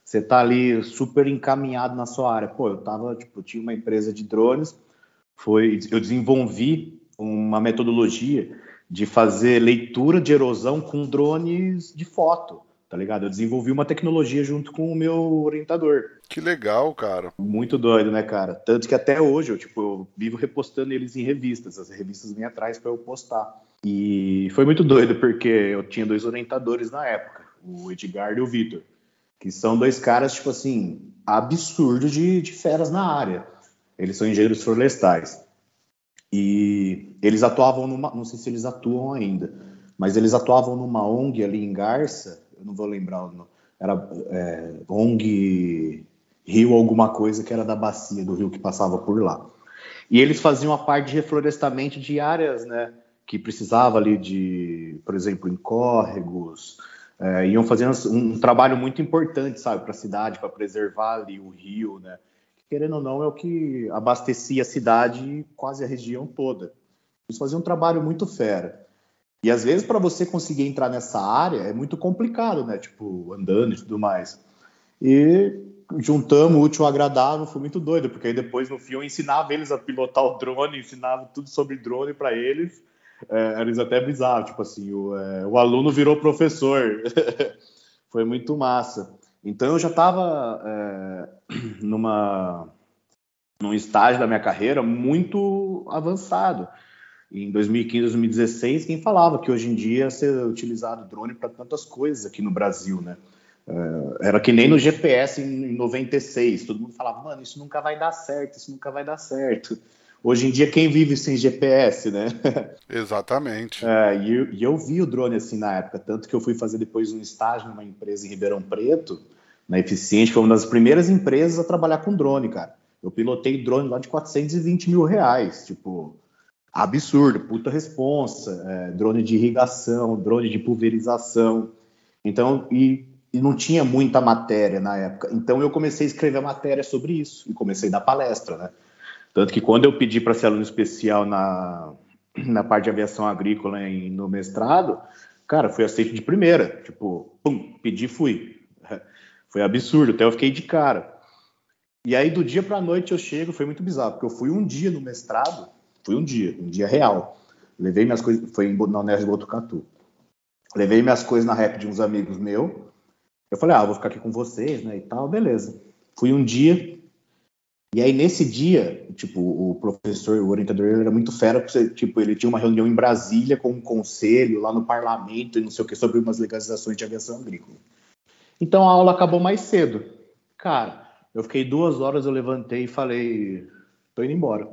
você tá ali super encaminhado na sua área. Pô, eu tava, tipo, tinha uma empresa de drones, foi, eu desenvolvi uma metodologia de fazer leitura de erosão com drones de foto, tá ligado? Eu desenvolvi uma tecnologia junto com o meu orientador. Que legal, cara. Muito doido, né, cara? Tanto que até hoje eu, tipo, eu vivo repostando eles em revistas. As revistas vêm atrás para eu postar. E foi muito doido, porque eu tinha dois orientadores na época, o Edgar e o Vitor, que são dois caras, tipo assim, absurdos de, de feras na área. Eles são engenheiros florestais. E eles atuavam numa, não sei se eles atuam ainda, mas eles atuavam numa ONG ali em Garça, eu não vou lembrar o nome, era é, ONG Rio alguma coisa que era da bacia do rio que passava por lá. E eles faziam a parte de reflorestamento de áreas, né, que precisava ali de, por exemplo, em córregos, é, iam fazendo um, trabalho muito importante, sabe, para a cidade, para preservar ali o rio, né, querendo ou não, é o que abastecia a cidade e quase a região toda. Eles faziam um trabalho muito fera. E às vezes, para você conseguir entrar nessa área, é muito complicado, né? Tipo, andando e tudo mais. E juntamos o útil ao agradável, foi muito doido, porque aí depois no fim eu ensinava eles a pilotar o drone, ensinava tudo sobre drone para eles. É, eles até brisavam, tipo assim, o, é, o aluno virou professor. foi muito massa. Então eu já estava é, numa num estágio da minha carreira muito avançado. Em 2015, 2016, quem falava que hoje em dia ser utilizado drone para tantas coisas aqui no Brasil, né? É, era que nem no GPS em 96, todo mundo falava, mano, isso nunca vai dar certo, isso nunca vai dar certo. Hoje em dia, quem vive sem GPS, né? Exatamente. É, e, eu, e, eu, vi o drone assim na época, tanto que eu fui fazer depois um estágio numa empresa em Ribeirão Preto, na Eficiente, foi uma das primeiras empresas a trabalhar com drone, cara. Eu pilotei drone lá de 420 mil reais, tipo, absurdo, puta responsa, é, drone de irrigação, drone de pulverização. Então, e, e não tinha muita matéria na época. Então eu comecei a escrever matéria sobre isso e comecei a dar palestra, né? Tanto que quando eu pedi para ser aluno especial na, na parte de aviação agrícola em, no mestrado, cara, fui aceito de primeira. Tipo, pum, pedi fui. Foi absurdo, até eu fiquei de cara. E aí, do dia para a noite, eu chego, foi muito bizarro, porque eu fui um dia no mestrado, fui um dia, um dia real. Levei minhas coisas, foi em, na Unerj Botucatu. Levei minhas coisas na rap de uns amigos meus. Eu falei, ah, vou ficar aqui com vocês, né, e tal, beleza. Fui um dia, e aí, nesse dia, tipo, o professor, o orientador, ele era muito fera, porque, tipo, ele tinha uma reunião em Brasília com um conselho lá no parlamento e não sei o que, sobre umas legalizações de aviação agrícola. Então, a aula acabou mais cedo. Cara, eu fiquei duas horas, eu levantei e falei, tô indo embora.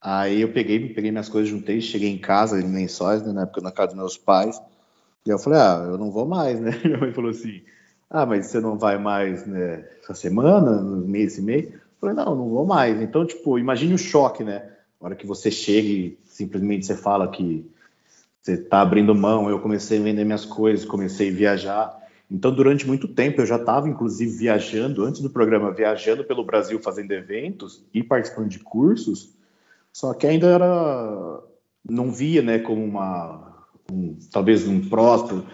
Aí eu peguei, peguei minhas coisas, juntei, cheguei em casa, em Lençóis, né, na época na casa dos meus pais, e eu falei, ah, eu não vou mais, né? Minha mãe falou assim, ah, mas você não vai mais, né, essa semana, mês e meio? Falei, não, não vou mais. Então, tipo, imagine o choque, né? Na hora que você chega e simplesmente você fala que você tá abrindo mão, eu comecei a vender minhas coisas, comecei a viajar. Então, durante muito tempo, eu já estava, inclusive, viajando, antes do programa, viajando pelo Brasil, fazendo eventos e participando de cursos, só que ainda era. Não via, né, como uma. Um, talvez um próspero.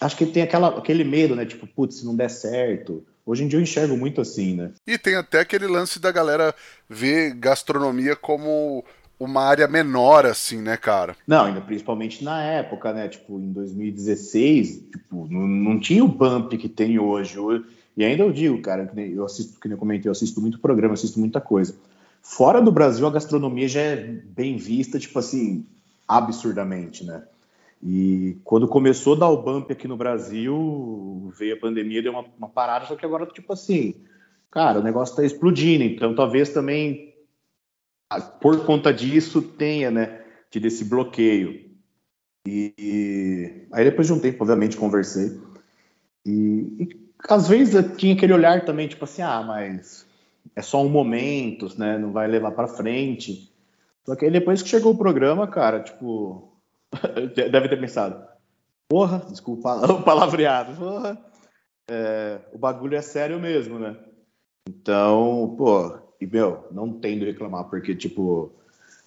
Acho que tem aquela, aquele medo, né, tipo, putz, se não der certo, Hoje em dia eu enxergo muito assim, né? E tem até aquele lance da galera ver gastronomia como uma área menor, assim, né, cara? Não, ainda principalmente na época, né? Tipo, em 2016, tipo, não, não tinha o bump que tem hoje. E ainda eu digo, cara, eu assisto, que nem eu comentei, eu assisto muito programa, assisto muita coisa. Fora do Brasil, a gastronomia já é bem vista, tipo assim, absurdamente, né? E quando começou a dar o bump aqui no Brasil, veio a pandemia, deu uma, uma parada, só que agora, tipo assim, cara, o negócio tá explodindo, então talvez também por conta disso tenha, né, tido esse bloqueio. E, e, aí depois de um tempo, obviamente, conversei. E, e às vezes tinha aquele olhar também, tipo assim, ah, mas é só um momento, né, não vai levar para frente. Só que aí depois que chegou o programa, cara, tipo, deve ter pensado, porra, desculpa o palavreado, porra, é, o bagulho é sério mesmo, né? Então, pô, e, meu, não tendo reclamar, porque, tipo,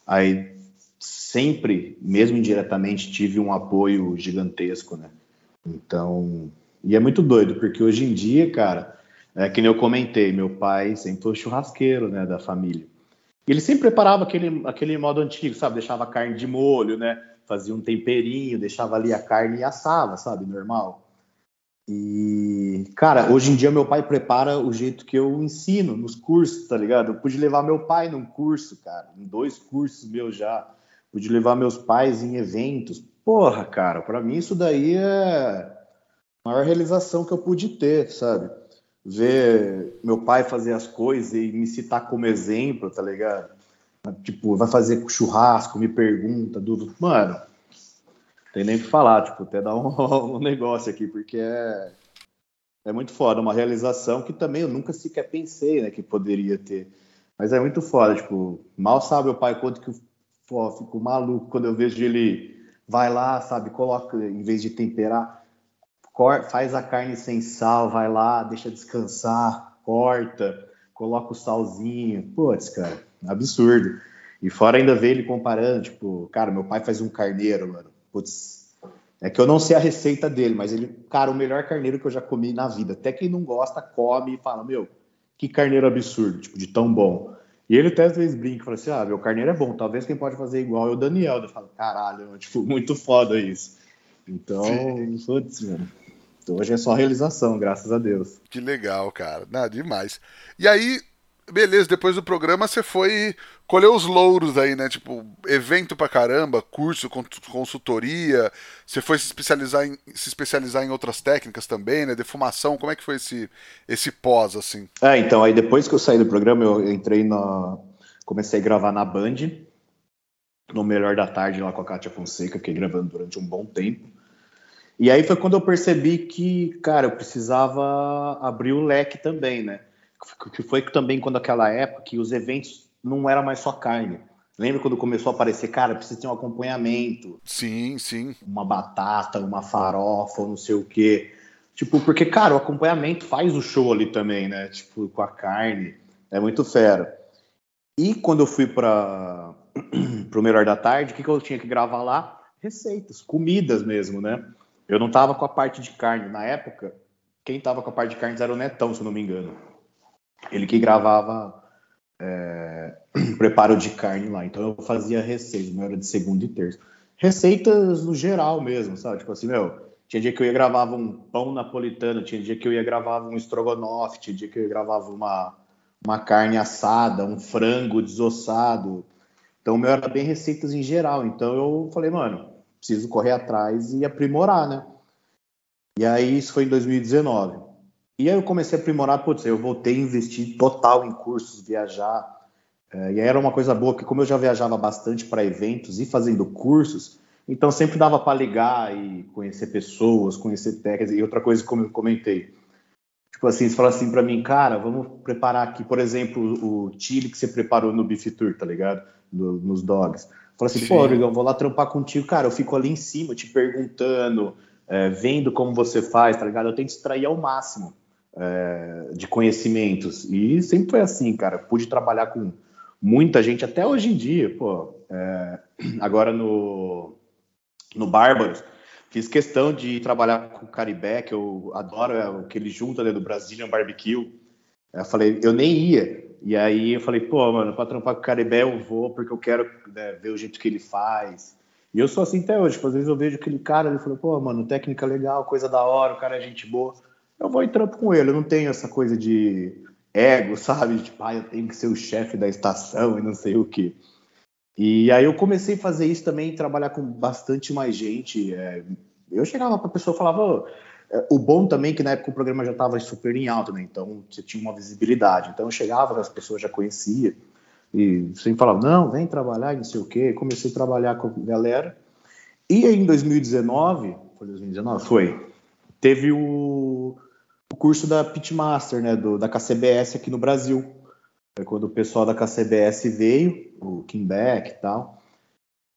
aí sempre, mesmo indiretamente, tive um apoio gigantesco, né? Então, e é muito doido, porque hoje em dia, cara, é que nem eu comentei, meu pai sempre foi churrasqueiro, né, da família. Ele sempre preparava aquele, aquele modo antigo, sabe? Deixava carne de molho, né? Fazia um temperinho, deixava ali a carne e assava, sabe? Normal. E, cara, hoje em dia meu pai prepara o jeito que eu ensino nos cursos, tá ligado? Eu pude levar meu pai num curso, cara, em dois cursos meus já. Pude levar meus pais em eventos. Porra, cara, para mim isso daí é a maior realização que eu pude ter, sabe? Ver meu pai fazer as coisas e me citar como exemplo, tá ligado? Tipo, vai fazer churrasco, me pergunta, tudo. Mano, tem nem o que falar, tipo, até dar um, um, negócio aqui, porque é, é muito foda, uma realização que também eu nunca sequer pensei, né, que poderia ter. Mas é muito foda, tipo, mal sabe o pai quanto que eu fico maluco quando eu vejo ele vai lá, sabe, coloca, em vez de temperar, corta, faz a carne sem sal, vai lá, deixa descansar, corta, coloca o salzinho. Putz, cara, absurdo. E fora ainda ver ele comparando, tipo, cara, meu pai faz um carneiro, mano putz, é que eu não sei a receita dele, mas ele, cara, o melhor carneiro que eu já comi na vida. Até quem não gosta, come e fala, meu, que carneiro absurdo, tipo, de tão bom. E ele até às vezes brinca e fala assim: ah, meu carneiro é bom, talvez quem pode fazer igual é o Daniel. Eu falo, caralho, tipo, muito foda isso. Então, putz, mano. Então, hoje é só realização, graças a Deus. Que legal, cara. Nada demais. E aí, beleza, depois do programa você foi colher os louros aí, né? Tipo, evento pra caramba, curso, consultoria. Você foi se especializar em, se especializar em outras técnicas também, né? Defumação, como é que foi esse, esse pós, assim? É, então, aí depois que eu saí do programa, eu entrei na. Comecei a gravar na Band, no Melhor da Tarde, lá com a Kátia Fonseca, fiquei gravando durante um bom tempo. E aí foi quando eu percebi que, cara, eu precisava abrir o leque também, né? Que foi também quando aquela época que os eventos não era mais só carne. Lembra quando começou a aparecer, cara, precisa ter um acompanhamento. Sim, sim. Uma batata, uma farofa, não sei o quê. Tipo, porque, cara, o acompanhamento faz o show ali também, né? Tipo, com a carne. É muito fera. E quando eu fui para o Melhor da Tarde, o que, que eu tinha que gravar lá? Receitas, comidas mesmo, né? Eu não tava com a parte de carne. Na época, quem tava com a parte de carnes era o Netão, se eu não me engano. Ele que gravava é, preparo de carne lá. Então eu fazia receitas, não era de segunda e terça. Receitas no geral mesmo, sabe? Tipo assim, meu, tinha dia que eu ia gravar um pão napolitano, tinha dia que eu ia gravar um estrogonofe, tinha dia que eu ia gravar uma, uma carne assada, um frango desossado. Então, o meu era bem receitas em geral. Então, eu falei, mano, preciso correr atrás e aprimorar, né? E aí, isso foi em 2019. E aí eu comecei a aprimorar, putz, eu voltei a investir total em cursos, viajar. É, e aí era uma coisa boa, porque como eu já viajava bastante para eventos e fazendo cursos, então sempre dava para ligar e conhecer pessoas, conhecer técnicas. E outra coisa, como eu comentei, tipo assim, você fala assim para mim, cara, vamos preparar aqui, por exemplo, o chile que você preparou no Beef Tour, tá ligado? No, nos dogs. Fala assim, Sim. pô, eu vou lá trampar contigo, cara, eu fico ali em cima te perguntando, é, vendo como você faz, tá ligado? Eu tento extrair ao máximo é, de conhecimentos. E sempre foi assim, cara. Pude trabalhar com muita gente, até hoje em dia, pô. É, agora no, no Bárbaros, Fiz questão de trabalhar com o Caribé, que eu adoro, é o que ele junta né, do Brazilian Barbecue. Eu falei, eu nem ia. E aí eu falei, pô, mano, pra trampar com o Caribé eu vou, porque eu quero né, ver o jeito que ele faz. E eu sou assim até hoje, tipo, às vezes eu vejo aquele cara, ele falou, pô, mano, técnica legal, coisa da hora, o cara é gente boa. Eu vou e trampo com ele, eu não tenho essa coisa de ego, sabe? Tipo, ah, eu tenho que ser o chefe da estação e não sei o que. E aí eu comecei a fazer isso também, trabalhar com bastante mais gente. É, eu chegava para a pessoa e falava, é, o bom também é que na época o programa já estava super em alta, né? Então você tinha uma visibilidade. Então eu chegava, as pessoas já conheciam e sempre falava, não, vem trabalhar, não sei o quê. Comecei a trabalhar com a galera. E em 2019, foi 2019? Foi. Teve o, o curso da Pitmaster, né? Do, da KCBS aqui no Brasil. Foi quando o pessoal da KCBS veio, o Kim Beck e tal.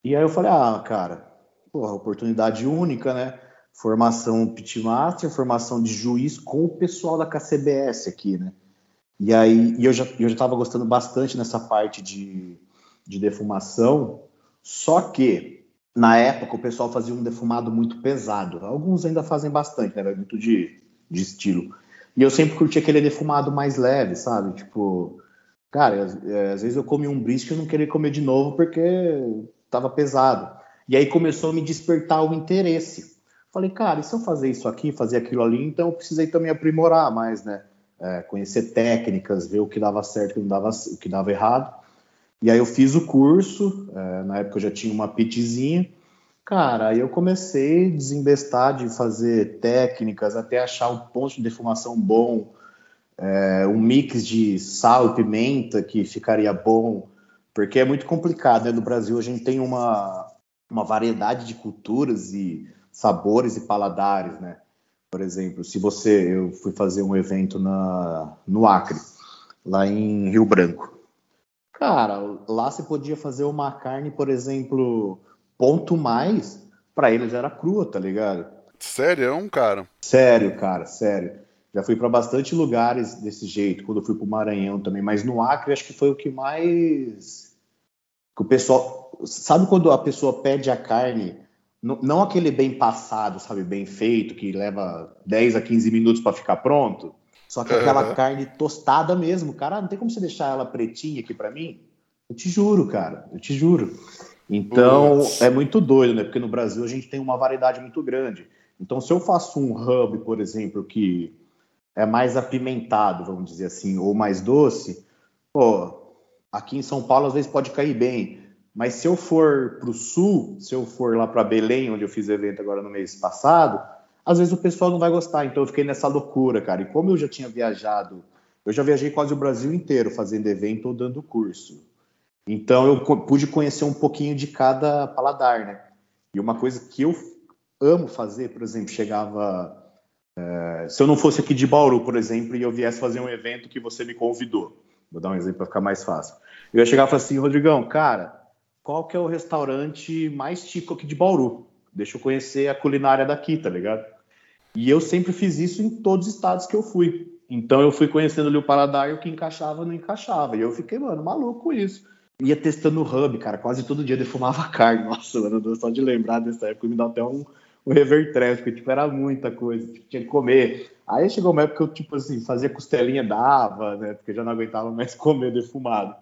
E aí eu falei, ah, cara, porra, oportunidade única, né? Formação pitmaster, formação de juiz com o pessoal da KCBS aqui, né? E aí e eu já eu já estava gostando bastante nessa parte de, de defumação, só que na época o pessoal fazia um defumado muito pesado. Alguns ainda fazem bastante, né? Muito de, de estilo. E eu sempre curti aquele defumado mais leve, sabe? Tipo, cara, às, é, às vezes eu comi um brisket e não queria comer de novo porque tava pesado. E aí começou a me despertar o interesse. Falei, cara, e se eu fazer isso aqui, fazer aquilo ali, então eu precisei também aprimorar mais, né? É, conhecer técnicas, ver o que dava certo, o que não dava, o que dava errado. E aí eu fiz o curso, é, na época eu já tinha uma pitzinha. Cara, eu comecei a desembestar de fazer técnicas até achar um ponto de defumação bom, é, um mix de sal e pimenta que ficaria bom, porque é muito complicado, né? No Brasil a gente tem uma, uma variedade de culturas e sabores e paladares, né? Por exemplo, se você, eu fui fazer um evento na, no Acre, lá em Rio Branco. Cara, lá você podia fazer uma carne, por exemplo, ponto mais, para eles era crua, tá ligado? Sério, cara? Sério, cara, sério. Já fui para bastante lugares desse jeito, quando eu fui para o Maranhão também, mas no Acre acho que foi o que mais. Que o pessoal sabe quando a pessoa pede a carne, não aquele bem passado, sabe, bem feito, que leva 10 a 15 minutos para ficar pronto, só que aquela uhum. carne tostada mesmo, cara, não tem como você deixar ela pretinha aqui para mim? Eu te juro, cara, eu te juro. Então, é muito doido, né? Porque no Brasil a gente tem uma variedade muito grande. Então, se eu faço um hub, por exemplo, que é mais apimentado, vamos dizer assim, ou mais doce, pô, aqui em São Paulo às vezes pode cair bem. Mas se eu for para o sul, se eu for lá para Belém, onde eu fiz o evento agora no mês passado, às vezes o pessoal não vai gostar. Então eu fiquei nessa loucura, cara. E como eu já tinha viajado, eu já viajei quase o Brasil inteiro fazendo evento ou dando curso. Então eu pude conhecer um pouquinho de cada paladar, né? E uma coisa que eu amo fazer, por exemplo, chegava. É, se eu não fosse aqui de Bauru, por exemplo, e eu viesse fazer um evento que você me convidou, vou dar um exemplo para ficar mais fácil. Eu ia chegar e falar assim, Rodrigão, cara, qual que é o restaurante mais típico aqui de Bauru. Deixa eu conhecer a culinária daqui, tá ligado? E eu sempre fiz isso em todos os estados que eu fui. Então eu fui conhecendo ali o paladar e o que encaixava não encaixava. E eu fiquei, mano, maluco isso. Ia testando o hub, cara. Quase todo dia defumava carne. Nossa, mano, só de lembrar dessa época me dá até um, um revertré, porque tipo, era muita coisa, tipo, tinha que comer. Aí chegou uma época que eu, tipo assim, fazia costelinha, dava, né? Porque eu já não aguentava mais comer defumado.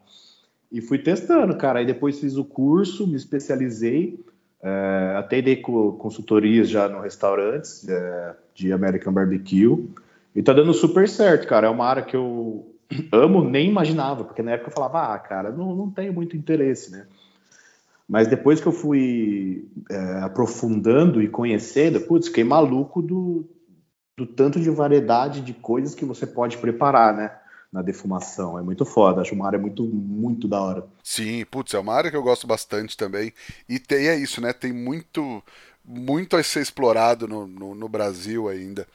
E fui testando, cara. Aí depois fiz o curso, me especializei. É, até dei consultorias já no restaurantes é, de American Barbecue. E tá dando super certo, cara. É uma área que eu amo, nem imaginava, porque na época eu falava, ah, cara, não, não tenho muito interesse, né? Mas depois que eu fui é, aprofundando e conhecendo, putz, fiquei maluco do, do tanto de variedade de coisas que você pode preparar, né? na defumação. É muito foda, acho uma área muito, muito da hora. Sim, putz, é uma área que eu gosto bastante também. E tem é isso, né? Tem muito, muito a ser explorado no, no, no Brasil ainda.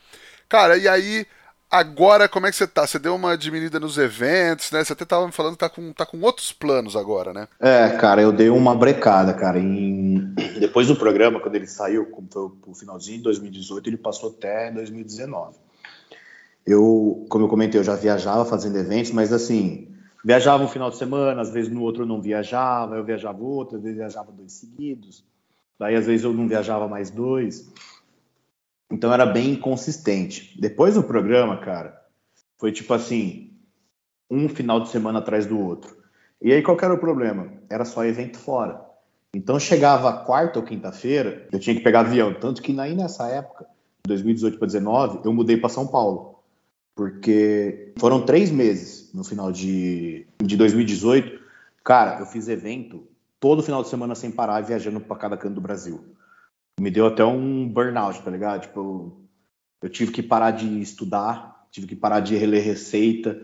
Cara, e aí, agora como é que você tá? Você deu uma diminuída nos eventos, né? Você até tava me falando que tá com, tá com outros planos agora, né? É, cara, eu dei uma brecada, cara. Em... Depois do programa, quando ele saiu, como foi pro finalzinho de 2018, ele passou até 2019 eu, como eu comentei, eu já viajava fazendo eventos, mas assim, viajava um final de semana, às vezes no outro eu não viajava, eu viajava outro, às vezes viajava dois seguidos. Daí às vezes eu não viajava mais dois. Então era bem consistente. Depois do programa, cara, foi tipo assim, um final de semana atrás do outro. E aí qual era o problema? Era só evento fora. Então chegava quarta ou quinta-feira, eu tinha que pegar avião. Tanto que aí nessa época, 2018 para 2019, eu mudei para São Paulo. Porque foram três meses no final de, de 2018. Cara, eu fiz evento todo final de semana sem parar, viajando para cada canto do Brasil. Me deu até um burnout, tá ligado? Tipo, eu tive que parar de estudar, tive que parar de reler receita.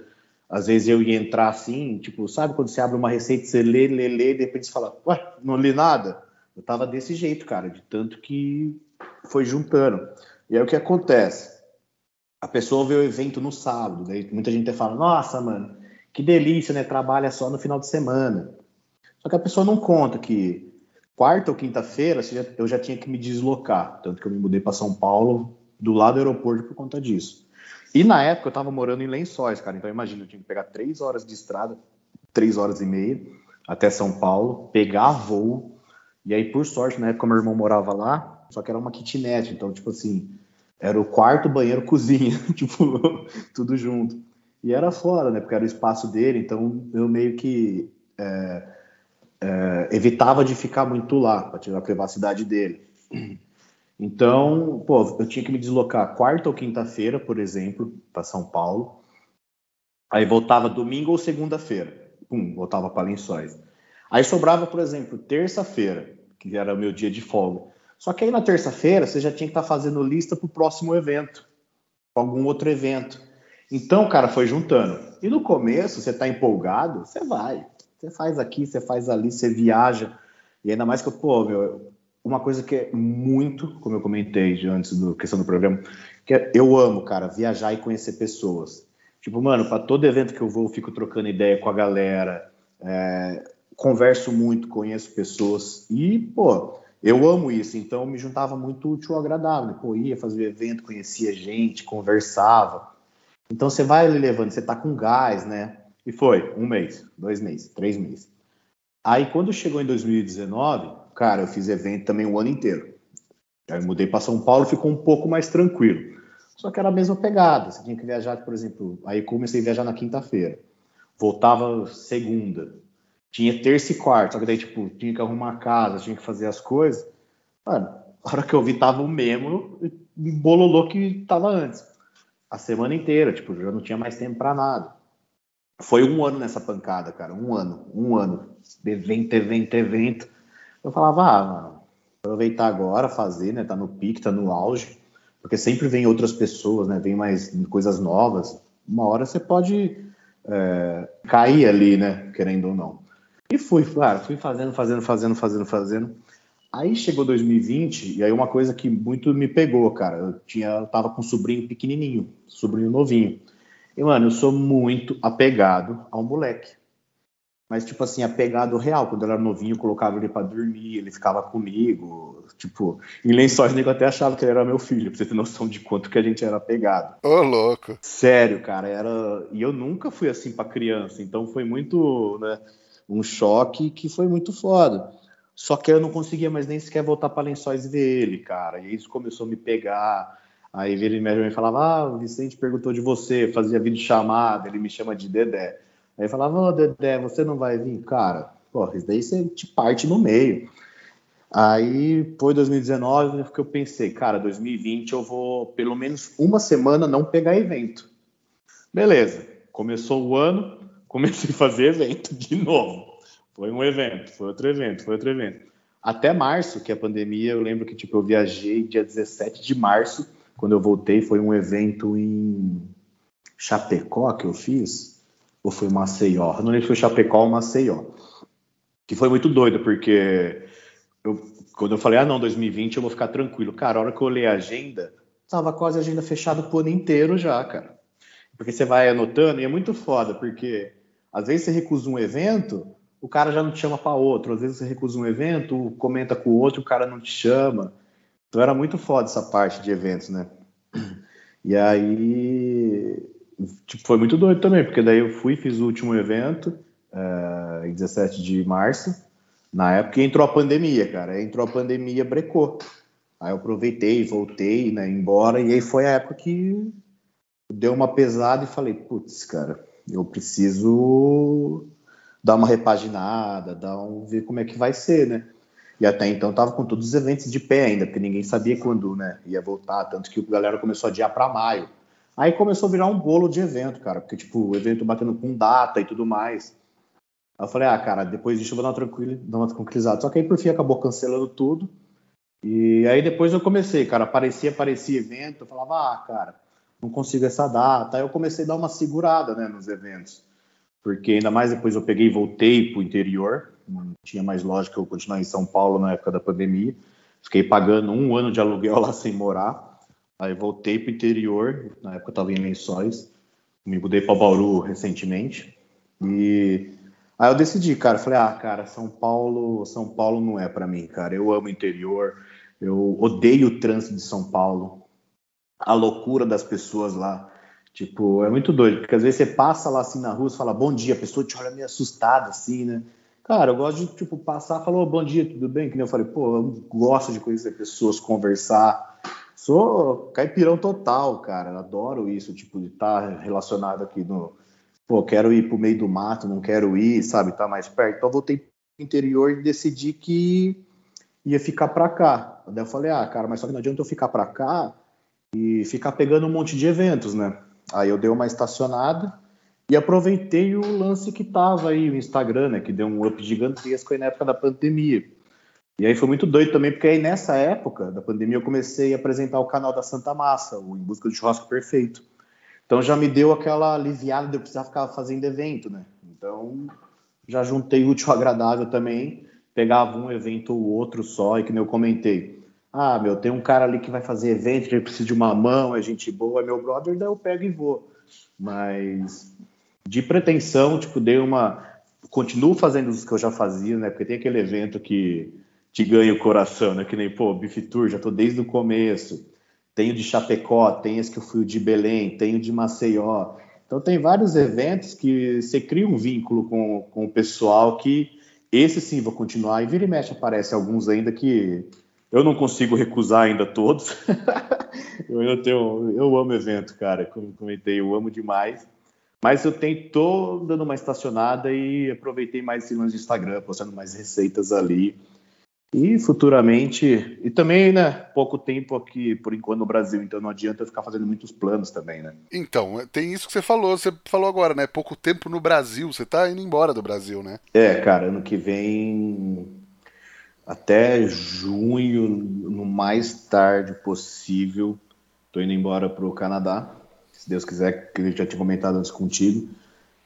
Às vezes eu ia entrar assim, tipo, sabe quando você abre uma receita, você lê, lê, lê, e depois você fala, ué, não li nada? Eu tava desse jeito, cara, de tanto que foi juntando. E aí o que acontece? A pessoa vê o evento no sábado, daí muita gente fala, nossa, mano, que delícia, né? Trabalha só no final de semana. Só que a pessoa não conta que quarta ou quinta-feira eu já tinha que me deslocar, tanto que eu me mudei para São Paulo do lado do aeroporto por conta disso. E na época eu estava morando em Lençóis, cara, então imagina, eu tinha que pegar três horas de estrada, três horas e meia até São Paulo, pegar voo, e aí por sorte na época meu irmão morava lá, só que era uma kitnet, então tipo assim, era o quarto, banheiro, cozinha, tipo, tudo junto. E era fora, né, porque era o espaço dele, então eu meio que é, é, evitava de ficar muito lá, para tirar a privacidade dele. Então, pô, eu tinha que me deslocar quarta ou quinta-feira, por exemplo, para São Paulo. Aí voltava domingo ou segunda-feira. Pum, voltava para Lençóis. Aí sobrava, por exemplo, terça-feira, que era o meu dia de folga. Só que aí na terça-feira você já tinha que estar tá fazendo lista para o próximo evento, para algum outro evento. Então, cara, foi juntando. E no começo, você está empolgado, você vai. Você faz aqui, você faz ali, você viaja. E ainda mais que, pô, meu, uma coisa que é muito, como eu comentei antes da questão do programa, que é, eu amo, cara, viajar e conhecer pessoas. Tipo, mano, para todo evento que eu vou, eu fico trocando ideia com a galera, é, converso muito, conheço pessoas e, pô, eu amo isso. Então, me juntava muito útil ao agradável. Pô, ia fazer evento, conhecia gente, conversava. Então, você vai levando, você tá com gás, né? E foi um mês, dois meses, três meses. Aí quando chegou em 2019, cara, eu fiz evento também o ano inteiro. Aí mudei para São Paulo, ficou um pouco mais tranquilo. Só que era a mesma pegada. Você tinha que viajar, por exemplo, aí comecei a viajar na quinta-feira. Voltava segunda. Tinha terça e quarta, só que daí, tipo, tinha que arrumar a casa, tinha que fazer as coisas. Mano, a hora que eu vi, tava o mesmo bololô que tava antes. A semana inteira, tipo, já não tinha mais tempo para nada. Foi um ano nessa pancada, cara. Um ano, um ano. Evento, evento, evento. Eu falava, ah, mano, aproveitar agora, fazer, né? Tá no pique, tá no auge. Porque sempre vem outras pessoas, né? Vem mais coisas novas. Uma hora você pode é, cair ali, né? Querendo ou não. E fui, cara, fui fazendo, fazendo, fazendo, fazendo, fazendo. Aí chegou 2020, e aí uma coisa que muito me pegou, cara. Eu, tinha, eu tava com um sobrinho pequenininho, sobrinho novinho. E, mano, eu sou muito apegado ao moleque. Mas, tipo assim, apegado real. Quando eu era novinho, eu colocava ele pra dormir, ele ficava comigo. Tipo, em lençóis, nego até achava que ele era meu filho, pra você ter noção de quanto que a gente era apegado. Ô, oh, louco. Sério, cara, era. E eu nunca fui assim pra criança, então foi muito, né, um choque que foi muito foda. Só que eu não conseguia mais nem sequer voltar para lençóis e ver ele, cara. E isso começou a me pegar. Aí ele me falava, ah, o Vicente perguntou de você, fazia vídeo chamada, ele me chama de Dedé. Aí falava, ô oh, Dedé, você não vai vir? Cara, porra, isso daí você te parte no meio. Aí foi 2019 que eu pensei, cara, 2020 eu vou pelo menos uma semana não pegar evento. Beleza, começou o ano, comecei a fazer evento de novo. Foi um evento, foi outro evento, foi outro evento. Até março, que é a pandemia, eu lembro que tipo, eu viajei dia 17 de março quando eu voltei, foi um evento em Chapecó que eu fiz, ou foi Maceió? não lembro se foi Chapecó ou Maceió. Que foi muito doido, porque eu, quando eu falei, ah, não, 2020 eu vou ficar tranquilo. Cara, a hora que eu olhei a agenda, tava quase a agenda fechada pro ano inteiro já, cara. Porque você vai anotando e é muito foda, porque às vezes você recusa um evento, o cara já não te chama para outro. Às vezes você recusa um evento, comenta com o outro, o cara não te chama. Então era muito foda essa parte de eventos, né? E aí, tipo, foi muito doido também, porque daí eu fui, fiz o último evento, uh, em 17 de março, Na época entrou a pandemia, cara. Entrou a pandemia, brecou. Aí eu aproveitei, voltei, né, embora, e aí foi a época que deu uma pesada e falei, putz, cara, eu preciso dar uma repaginada, dar um, ver como é que vai ser, né? E até então tava com todos os eventos de pé ainda, porque ninguém sabia quando, né, ia voltar, tanto que a galera começou a adiar para maio. Aí começou a virar um bolo de evento, cara, porque tipo, o evento batendo com data e tudo mais. Aí eu falei, ah, cara, depois disso eu vou dar uma, dar uma tranquilizada. Só que aí por fim acabou cancelando tudo. E aí depois eu comecei, cara, aparecia, aparecia evento, eu falava, ah, cara, não consigo essa data. Aí eu comecei a dar uma segurada, né, nos eventos. Porque ainda mais depois eu peguei e voltei pro interior, não tinha mais lógica eu continuar em São Paulo na época da pandemia. Fiquei pagando um ano de aluguel lá sem morar. Aí voltei para o interior, na época eu estava em Lençóis. Me mudei para Bauru recentemente. E aí eu decidi, cara, falei: "Ah, cara, São Paulo, São Paulo não é para mim, cara. Eu amo o interior. Eu odeio o trânsito de São Paulo. A loucura das pessoas lá. Tipo, é muito doido, porque às vezes você passa lá assim na rua, você fala bom dia, a pessoa te olha meio assustada assim, né? Cara, eu gosto de, tipo, passar, falou, bom dia, tudo bem? Que nem eu falei, pô, eu gosto de conhecer pessoas, conversar. Sou caipirão total, cara. Adoro isso, tipo, de estar tá relacionado aqui no. Pô, quero ir pro meio do mato, não quero ir, sabe, tá mais perto. Então, voltei pro interior e decidi que ia ficar pra cá. Daí eu falei, ah, cara, mas só que não adianta eu ficar pra cá e ficar pegando um monte de eventos, né? Aí eu dei uma estacionada e aproveitei o lance que tava aí no Instagram, né? Que deu um up gigantesco aí na época da pandemia. E aí foi muito doido também, porque aí nessa época da pandemia eu comecei a apresentar o canal da Santa Massa, o Em Busca do Churrasco Perfeito. Então já me deu aquela aliviada de eu precisar ficar fazendo evento, né? Então já juntei útil agradável também, pegava um evento ou outro só, e que nem eu comentei. Ah, meu, tem um cara ali que vai fazer evento, que precisa de uma mão, é gente boa, é meu brother, daí eu pego e vou. Mas de pretensão, tipo, dei uma. Continuo fazendo os que eu já fazia, né? Porque tem aquele evento que te ganha o coração, né? Que nem, pô, Beef Tour, já tô desde o começo. Tenho de Chapecó, tem esse que eu fui de Belém, tenho de Maceió. Então tem vários eventos que você cria um vínculo com, com o pessoal que esse sim vou continuar. E vira e mexe aparece alguns ainda que eu não consigo recusar ainda todos. eu ainda tenho, eu amo evento, cara. Como comentei, eu amo demais. Mas eu tenho, dando uma estacionada e aproveitei mais esse lance de Instagram, postando mais receitas ali. E futuramente, e também, né, pouco tempo aqui, por enquanto, no Brasil, então não adianta eu ficar fazendo muitos planos também, né? Então, tem isso que você falou, você falou agora, né? Pouco tempo no Brasil, você tá indo embora do Brasil, né? É, cara, ano que vem, até junho, no mais tarde possível, tô indo embora pro Canadá se Deus quiser, que eu já tinha comentado antes contigo.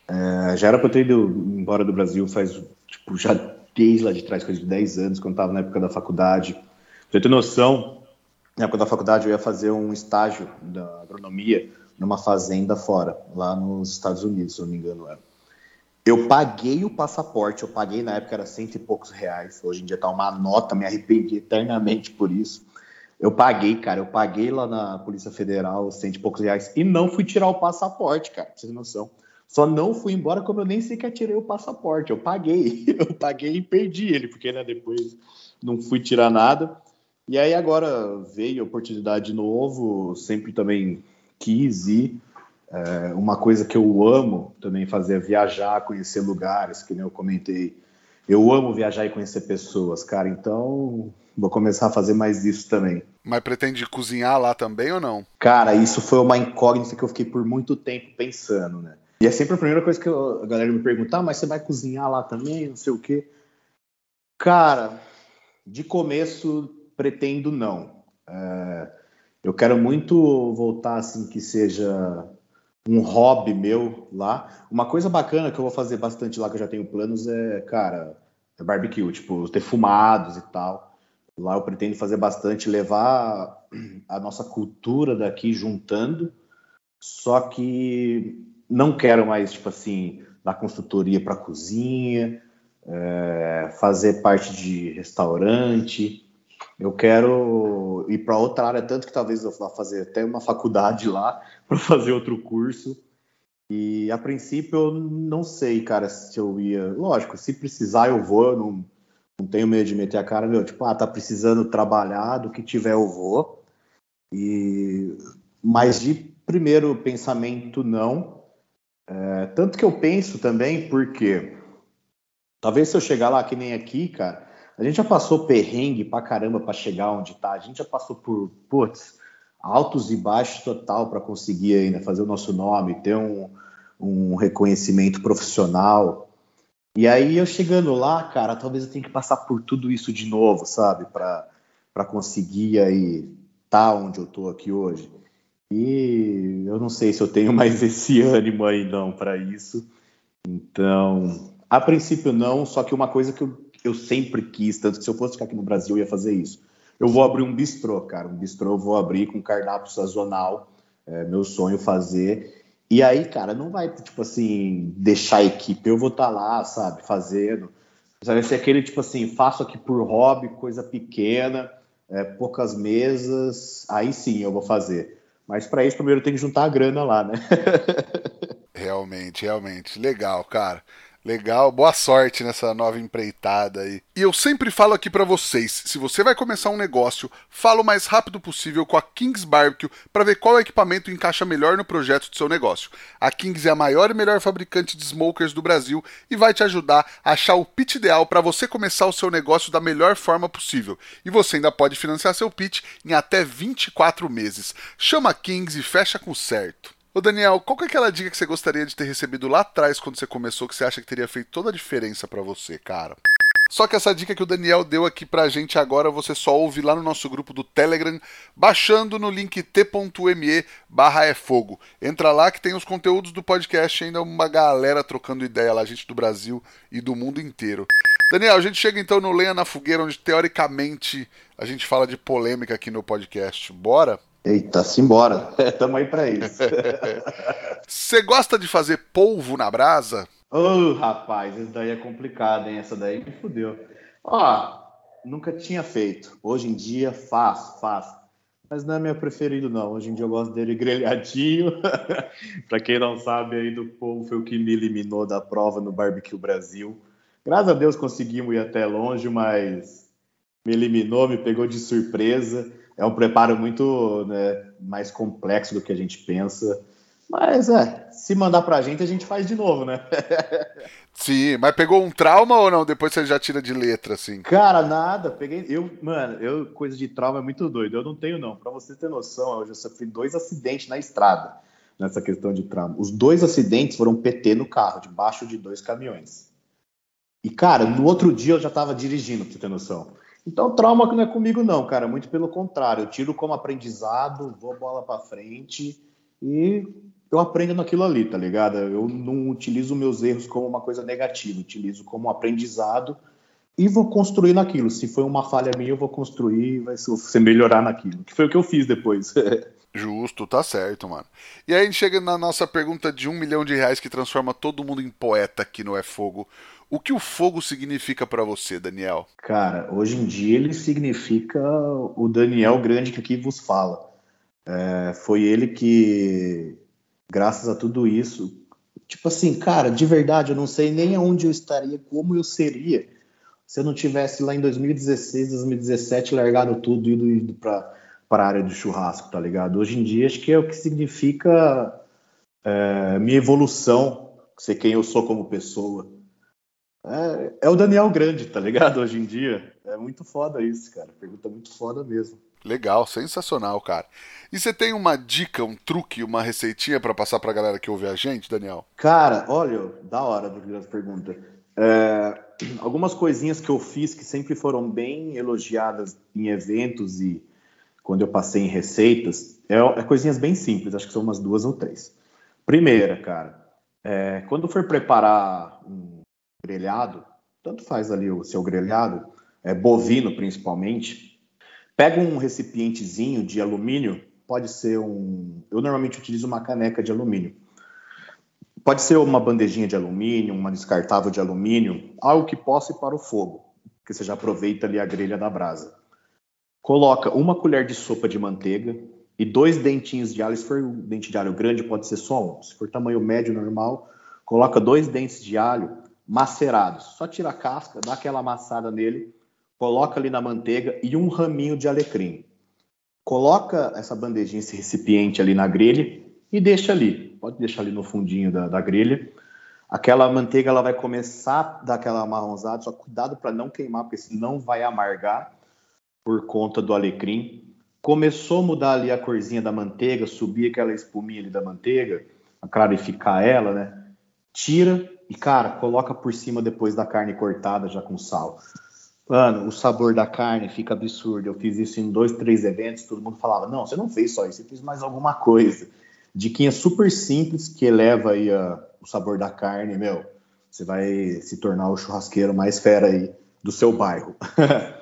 É, já era para eu ter ido embora do Brasil faz, tipo, já desde lá de trás, coisa de 10 anos, quando estava na época da faculdade. Pra você ter noção, na época da faculdade eu ia fazer um estágio da agronomia numa fazenda fora, lá nos Estados Unidos, se eu não me engano era. Eu paguei o passaporte, eu paguei na época era cento e poucos reais, hoje em dia tá uma nota, me arrependi eternamente por isso. Eu paguei, cara, eu paguei lá na Polícia Federal cento e poucos reais e não fui tirar o passaporte, cara, pra vocês noção. Só não fui embora como eu nem sei que tirei o passaporte. Eu paguei, eu paguei e perdi ele, porque né, depois não fui tirar nada. E aí agora veio a oportunidade de novo, sempre também quis ir. É, uma coisa que eu amo também fazer é viajar, conhecer lugares, que nem eu comentei. Eu amo viajar e conhecer pessoas, cara. Então Vou começar a fazer mais isso também. Mas pretende cozinhar lá também ou não? Cara, isso foi uma incógnita que eu fiquei por muito tempo pensando, né? E é sempre a primeira coisa que eu, a galera me pergunta, ah, mas você vai cozinhar lá também, não sei o quê. Cara, de começo pretendo não. É, eu quero muito voltar assim que seja um hobby meu lá. Uma coisa bacana que eu vou fazer bastante lá, que eu já tenho planos, é, cara, é barbecue, tipo, ter fumados e tal. Lá eu pretendo fazer bastante, levar a nossa cultura daqui juntando, só que não quero mais, tipo assim, dar consultoria para cozinha, é, fazer parte de restaurante. Eu quero ir para outra área, tanto que talvez eu vá fazer até uma faculdade lá para fazer outro curso. E a princípio eu não sei, cara, se eu ia. Lógico, se precisar eu vou, eu não Não tenho medo de meter a cara, meu, tipo, ah, tá precisando trabalhar, do que tiver eu vou. E mas de primeiro pensamento não. É, tanto que eu penso também porque talvez se eu chegar lá que nem aqui, cara, a gente já passou perrengue pra caramba para chegar onde tá. A gente já passou por, putz, altos e baixos total para conseguir ainda fazer o nosso nome, ter um, um reconhecimento profissional. E aí eu chegando lá, cara, talvez eu tenha que passar por tudo isso de novo, sabe? Para conseguir aí tá onde eu tô aqui hoje. E eu não sei se eu tenho mais esse ânimo aí não para isso. Então, a princípio não, só que uma coisa que eu, eu sempre quis, tanto que se eu fosse ficar aqui no Brasil eu ia fazer isso. Eu vou abrir um bistrô, cara. Um bistrô eu vou abrir com cardápio sazonal. É meu sonho fazer. E aí, cara, não vai, tipo assim, deixar a equipe. Eu vou estar tá lá, sabe, fazendo. Vai ser aquele, tipo assim, faço aqui por hobby, coisa pequena, é, poucas mesas. Aí sim eu vou fazer. Mas para isso, primeiro tem que juntar a grana lá, né? realmente, realmente. Legal, cara. Legal, boa sorte nessa nova empreitada aí. E eu sempre falo aqui para vocês, se você vai começar um negócio, fala o mais rápido possível com a Kings Barbecue para ver qual equipamento encaixa melhor no projeto do seu negócio. A Kings é a maior e melhor fabricante de smokers do Brasil e vai te ajudar a achar o pitch ideal para você começar o seu negócio da melhor forma possível. E você ainda pode financiar seu pitch em até 24 meses. Chama a Kings e fecha com certo. Ô Daniel, qual que é aquela dica que você gostaria de ter recebido lá atrás quando você começou que você acha que teria feito toda a diferença para você, cara? Só que essa dica que o Daniel deu aqui pra gente agora você só ouve lá no nosso grupo do Telegram, baixando no link t.me barra é fogo. Entra lá que tem os conteúdos do podcast ainda uma galera trocando ideia lá, gente do Brasil e do mundo inteiro. Daniel, a gente chega então no Lenha na Fogueira, onde teoricamente a gente fala de polêmica aqui no podcast. Bora? Eita, simbora. Tamo aí pra isso. Você gosta de fazer polvo na brasa? Ô, oh, rapaz, isso daí é complicado, hein? Essa daí me fudeu. Ó, nunca tinha feito. Hoje em dia faço, faço. Mas não é meu preferido, não. Hoje em dia eu gosto dele grelhadinho. pra quem não sabe aí do polvo, foi o que me eliminou da prova no Barbecue Brasil. Graças a Deus conseguimos ir até longe, mas me eliminou, me pegou de surpresa é um preparo muito né, mais complexo do que a gente pensa. Mas é, se mandar pra gente, a gente faz de novo, né? Sim, mas pegou um trauma ou não? Depois você já tira de letra, assim? Cara, nada. Peguei. Eu, mano, eu, coisa de trauma é muito doido. Eu não tenho, não. Pra você ter noção, eu já sofri dois acidentes na estrada nessa questão de trauma. Os dois acidentes foram PT no carro, debaixo de dois caminhões. E, cara, no outro dia eu já tava dirigindo, pra você ter noção. Então, trauma que não é comigo, não, cara. Muito pelo contrário. Eu tiro como aprendizado, vou bola para frente e eu aprendo naquilo ali, tá ligado? Eu não utilizo meus erros como uma coisa negativa, utilizo como aprendizado e vou construir naquilo. Se foi uma falha minha, eu vou construir e vai ser melhorar naquilo. Que foi o que eu fiz depois. Justo, tá certo, mano. E aí a gente chega na nossa pergunta de um milhão de reais que transforma todo mundo em poeta aqui no É Fogo. O que o fogo significa para você, Daniel? Cara, hoje em dia ele significa o Daniel grande que aqui vos fala. É, foi ele que, graças a tudo isso, tipo assim, cara, de verdade, eu não sei nem aonde eu estaria, como eu seria, se eu não tivesse lá em 2016, 2017 largado tudo e ido, ido para a área do churrasco, tá ligado? Hoje em dia, acho que é o que significa é, minha evolução, ser quem eu sou como pessoa. É, é, o Daniel Grande, tá ligado? Hoje em dia. É muito foda isso, cara. Pergunta muito foda mesmo. Legal, sensacional, cara. E você tem uma dica, um truque, uma receitinha para passar pra galera que ouve a gente, Daniel? Cara, olha, da hora do pergunta. É, algumas coisinhas que eu fiz que sempre foram bem elogiadas em eventos e quando eu passei em receitas, é, é coisinhas bem simples, acho que são umas duas ou três. Primeira, cara, é, quando for preparar um grelhado, tanto faz ali o seu grelhado, é, bovino principalmente, pega um recipientezinho de alumínio, pode ser um. Eu normalmente utilizo uma caneca de alumínio. Pode ser uma bandejinha de alumínio, uma descartável de alumínio, algo que possa ir para o fogo, que você já aproveita ali a grelha da brasa. Coloca uma colher de sopa de manteiga e dois dentinhos de alho. Se for um dente de alho grande, pode ser só um. Se for tamanho médio normal, coloca dois dentes de alho macerados. Só tira a casca, dá aquela amassada nele, coloca ali na manteiga e um raminho de alecrim. Coloca essa bandejinha, esse recipiente ali na grelha e deixa ali. Pode deixar ali no fundinho da, da grelha. Aquela manteiga ela vai começar a dar aquela amarronzada, só cuidado para não queimar, porque senão vai amargar por conta do alecrim. Começou a mudar ali a corzinha da manteiga, subir aquela espuminha ali da manteiga, a clarificar ela, né? Tira e, cara, coloca por cima depois da carne cortada já com sal. Mano, o sabor da carne fica absurdo. Eu fiz isso em dois, três eventos, todo mundo falava, não, você não fez só isso, você fez mais alguma coisa. Diquinha super simples que eleva aí a, o sabor da carne, meu. Você vai se tornar o churrasqueiro mais fera aí do seu bairro.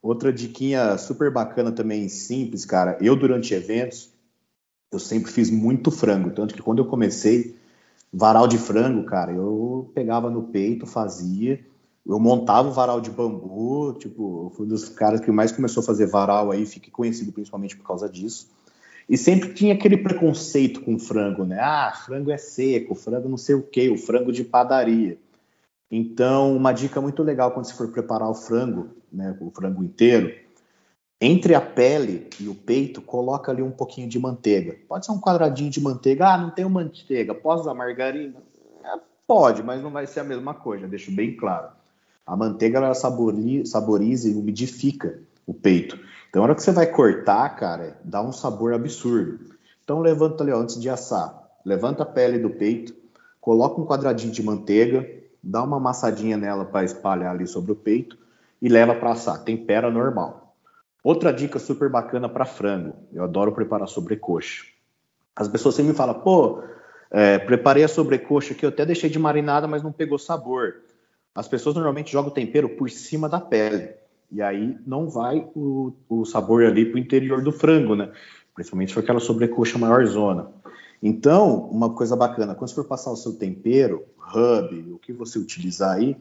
Outra diquinha super bacana também, simples, cara. Eu, durante eventos, eu sempre fiz muito frango. Tanto que quando eu comecei, varal de frango, cara, eu pegava no peito, fazia. Eu montava o varal de bambu. Tipo, fui um dos caras que mais começou a fazer varal aí. Fiquei conhecido principalmente por causa disso. E sempre tinha aquele preconceito com frango, né? Ah, frango é seco, frango não sei o quê, o frango de padaria. Então, uma dica muito legal quando você for preparar o frango, né, o frango inteiro, entre a pele e o peito, coloca ali um pouquinho de manteiga. Pode ser um quadradinho de manteiga. Ah, não tenho manteiga, posso usar margarina? É, pode, mas não vai ser a mesma coisa, deixo bem claro. A manteiga ela saboriza e umidifica o peito. Então, na hora que você vai cortar, cara, dá um sabor absurdo. Então, levanta ali, ó, antes de assar, levanta a pele do peito, coloca um quadradinho de manteiga, dá uma amassadinha nela para espalhar ali sobre o peito e leva para assar. Tempera normal. Outra dica super bacana para frango. Eu adoro preparar sobrecoxa. As pessoas sempre me falam, pô, é, preparei a sobrecoxa aqui, eu até deixei de marinada, mas não pegou sabor. As pessoas normalmente jogam o tempero por cima da pele. E aí não vai o, o sabor ali para o interior do frango, né? Principalmente se for aquela sobrecoxa maior zona. Então, uma coisa bacana, quando você for passar o seu tempero, hub, o que você utilizar aí,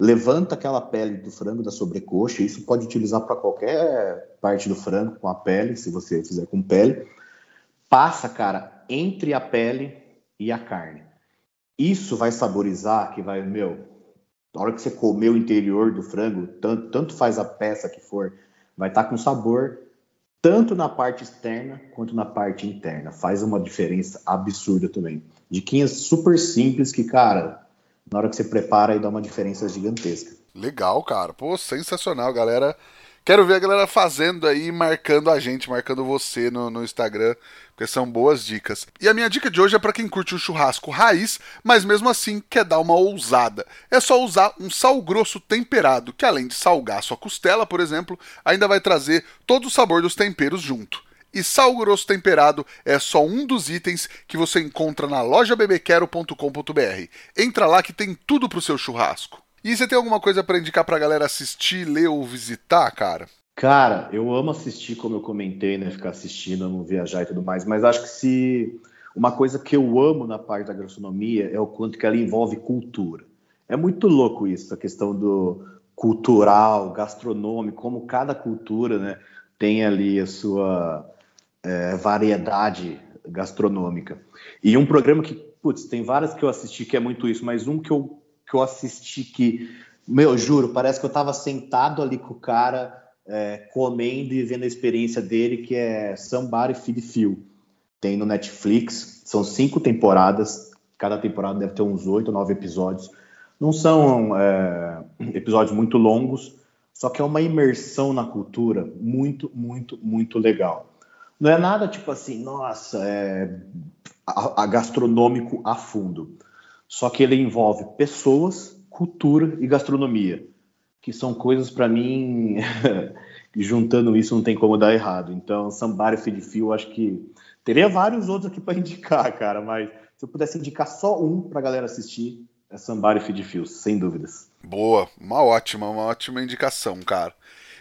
levanta aquela pele do frango da sobrecoxa, isso pode utilizar para qualquer parte do frango com a pele, se você fizer com pele. Passa, cara, entre a pele e a carne. Isso vai saborizar, que vai, meu, na hora que você comer o interior do frango, tanto, tanto faz a peça que for, vai estar tá com sabor tanto na parte externa quanto na parte interna. Faz uma diferença absurda também. Diquinhas super simples que, cara, na hora que você prepara, aí dá uma diferença gigantesca. Legal, cara. Pô, sensacional, galera. Quero ver a galera fazendo aí, marcando a gente, marcando você no, no Instagram, porque são boas dicas. E a minha dica de hoje é para quem curte o churrasco raiz, mas mesmo assim quer dar uma ousada. É só usar um sal grosso temperado, que além de salgar sua costela, por exemplo, ainda vai trazer todo o sabor dos temperos junto. E sal grosso temperado é só um dos itens que você encontra na loja bebequero.com.br. Entra lá que tem tudo pro seu churrasco. E você tem alguma coisa para indicar pra galera assistir, ler ou visitar, cara? Cara, eu amo assistir, como eu comentei, né? Ficar assistindo, amo viajar e tudo mais, mas acho que se uma coisa que eu amo na parte da gastronomia é o quanto que ela envolve cultura. É muito louco isso, a questão do cultural, gastronômico, como cada cultura, né, tem ali a sua é, variedade gastronômica. E um programa que, putz, tem várias que eu assisti que é muito isso, mas um que eu que eu assisti que, meu, juro, parece que eu estava sentado ali com o cara é, comendo e vendo a experiência dele, que é Somebody Feed Phil. Tem no Netflix, são cinco temporadas, cada temporada deve ter uns oito ou nove episódios. Não são é, episódios muito longos, só que é uma imersão na cultura muito, muito, muito legal. Não é nada tipo assim, nossa, é a, a gastronômico a fundo. Só que ele envolve pessoas, cultura e gastronomia, que são coisas para mim juntando isso não tem como dar errado. Então, Somebody Feed Feel, acho que teria vários outros aqui para indicar, cara, mas se eu pudesse indicar só um para a galera assistir, é Somebody Feed Feel, sem dúvidas. Boa, uma ótima, uma ótima indicação, cara.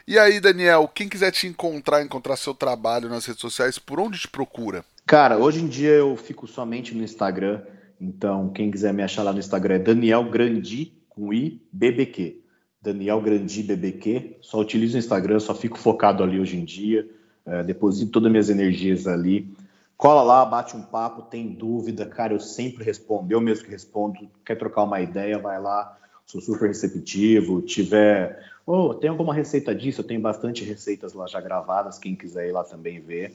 E aí, Daniel, quem quiser te encontrar, encontrar seu trabalho nas redes sociais, por onde te procura? Cara, hoje em dia eu fico somente no Instagram. Então, quem quiser me achar lá no Instagram é Daniel Grandi, com I, BBQ. Daniel Grandi, BBQ. Só utilizo o Instagram, só fico focado ali hoje em dia. É, deposito todas as minhas energias ali. Cola lá, bate um papo, tem dúvida, cara, eu sempre respondo, eu mesmo que respondo. Quer trocar uma ideia, vai lá. sou super receptivo. Tiver, oh, tem alguma receita disso? Eu tenho bastante receitas lá já gravadas, quem quiser ir lá também ver.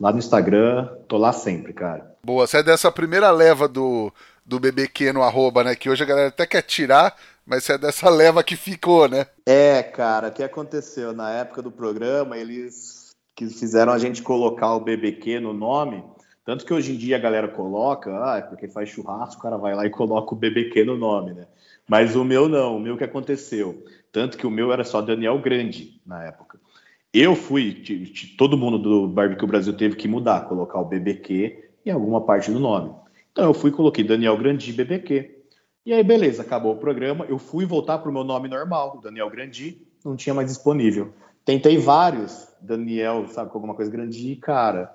Lá no Instagram, tô lá sempre, cara. Boa, você é dessa primeira leva do, do BBQ no arroba, né? Que hoje a galera até quer tirar, mas você é dessa leva que ficou, né? É, cara, o que aconteceu? Na época do programa, eles que fizeram a gente colocar o BBQ no nome, tanto que hoje em dia a galera coloca, ah, é porque faz churrasco, o cara vai lá e coloca o BBQ no nome, né? Mas o meu não, o meu que aconteceu. Tanto que o meu era só Daniel Grande na época. Eu fui, todo mundo do Barbecue Brasil teve que mudar, colocar o BBQ em alguma parte do nome. Então eu fui coloquei Daniel Grandi BBQ. E aí, beleza, acabou o programa. Eu fui voltar para o meu nome normal, Daniel Grandi, não tinha mais disponível. Tentei vários, Daniel, sabe, com alguma coisa Grandi, cara,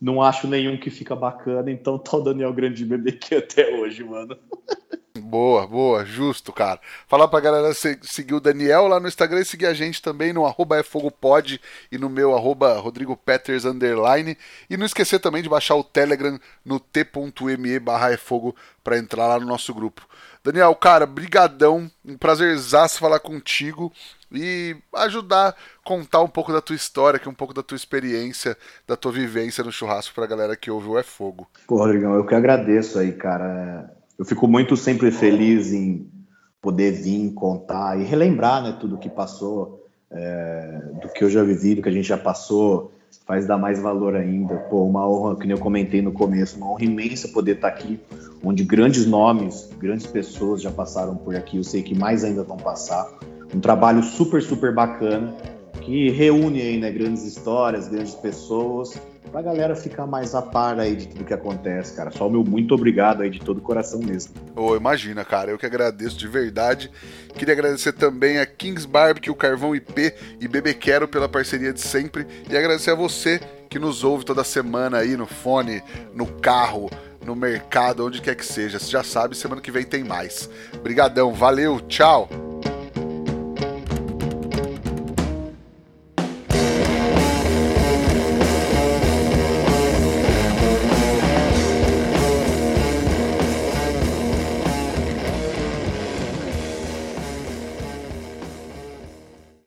não acho nenhum que fica bacana, então tá o Daniel Grandi BBQ até hoje, mano. Boa, boa, justo, cara. Falar pra galera seguir o Daniel lá no Instagram e seguir a gente também no arroba efogopod e no meu arroba Rodrigo Peters underline. E não esquecer também de baixar o Telegram no t.me barra efogo pra entrar lá no nosso grupo. Daniel, cara, brigadão, um prazerzaço falar contigo e ajudar, contar um pouco da tua história, que um pouco da tua experiência, da tua vivência no churrasco pra galera que ouve o É Fogo. Pô, Rodrigão, eu que agradeço aí, cara eu fico muito sempre feliz em poder vir contar e relembrar né, tudo que passou, é, do que eu já vivi, do que a gente já passou, faz dar mais valor ainda. Pô, uma honra, que nem eu comentei no começo, uma honra imensa poder estar aqui, onde grandes nomes, grandes pessoas já passaram por aqui, eu sei que mais ainda vão passar. Um trabalho super, super bacana, que reúne aí, né, grandes histórias, grandes pessoas, pra galera ficar mais a par aí de tudo que acontece, cara. Só o meu muito obrigado aí de todo o coração mesmo. Ô, oh, imagina, cara, eu que agradeço de verdade. Queria agradecer também a Kings Barbecue, Carvão IP e Bebê Quero pela parceria de sempre e agradecer a você que nos ouve toda semana aí no fone, no carro, no mercado, onde quer que seja. Você já sabe, semana que vem tem mais. Brigadão, valeu, tchau.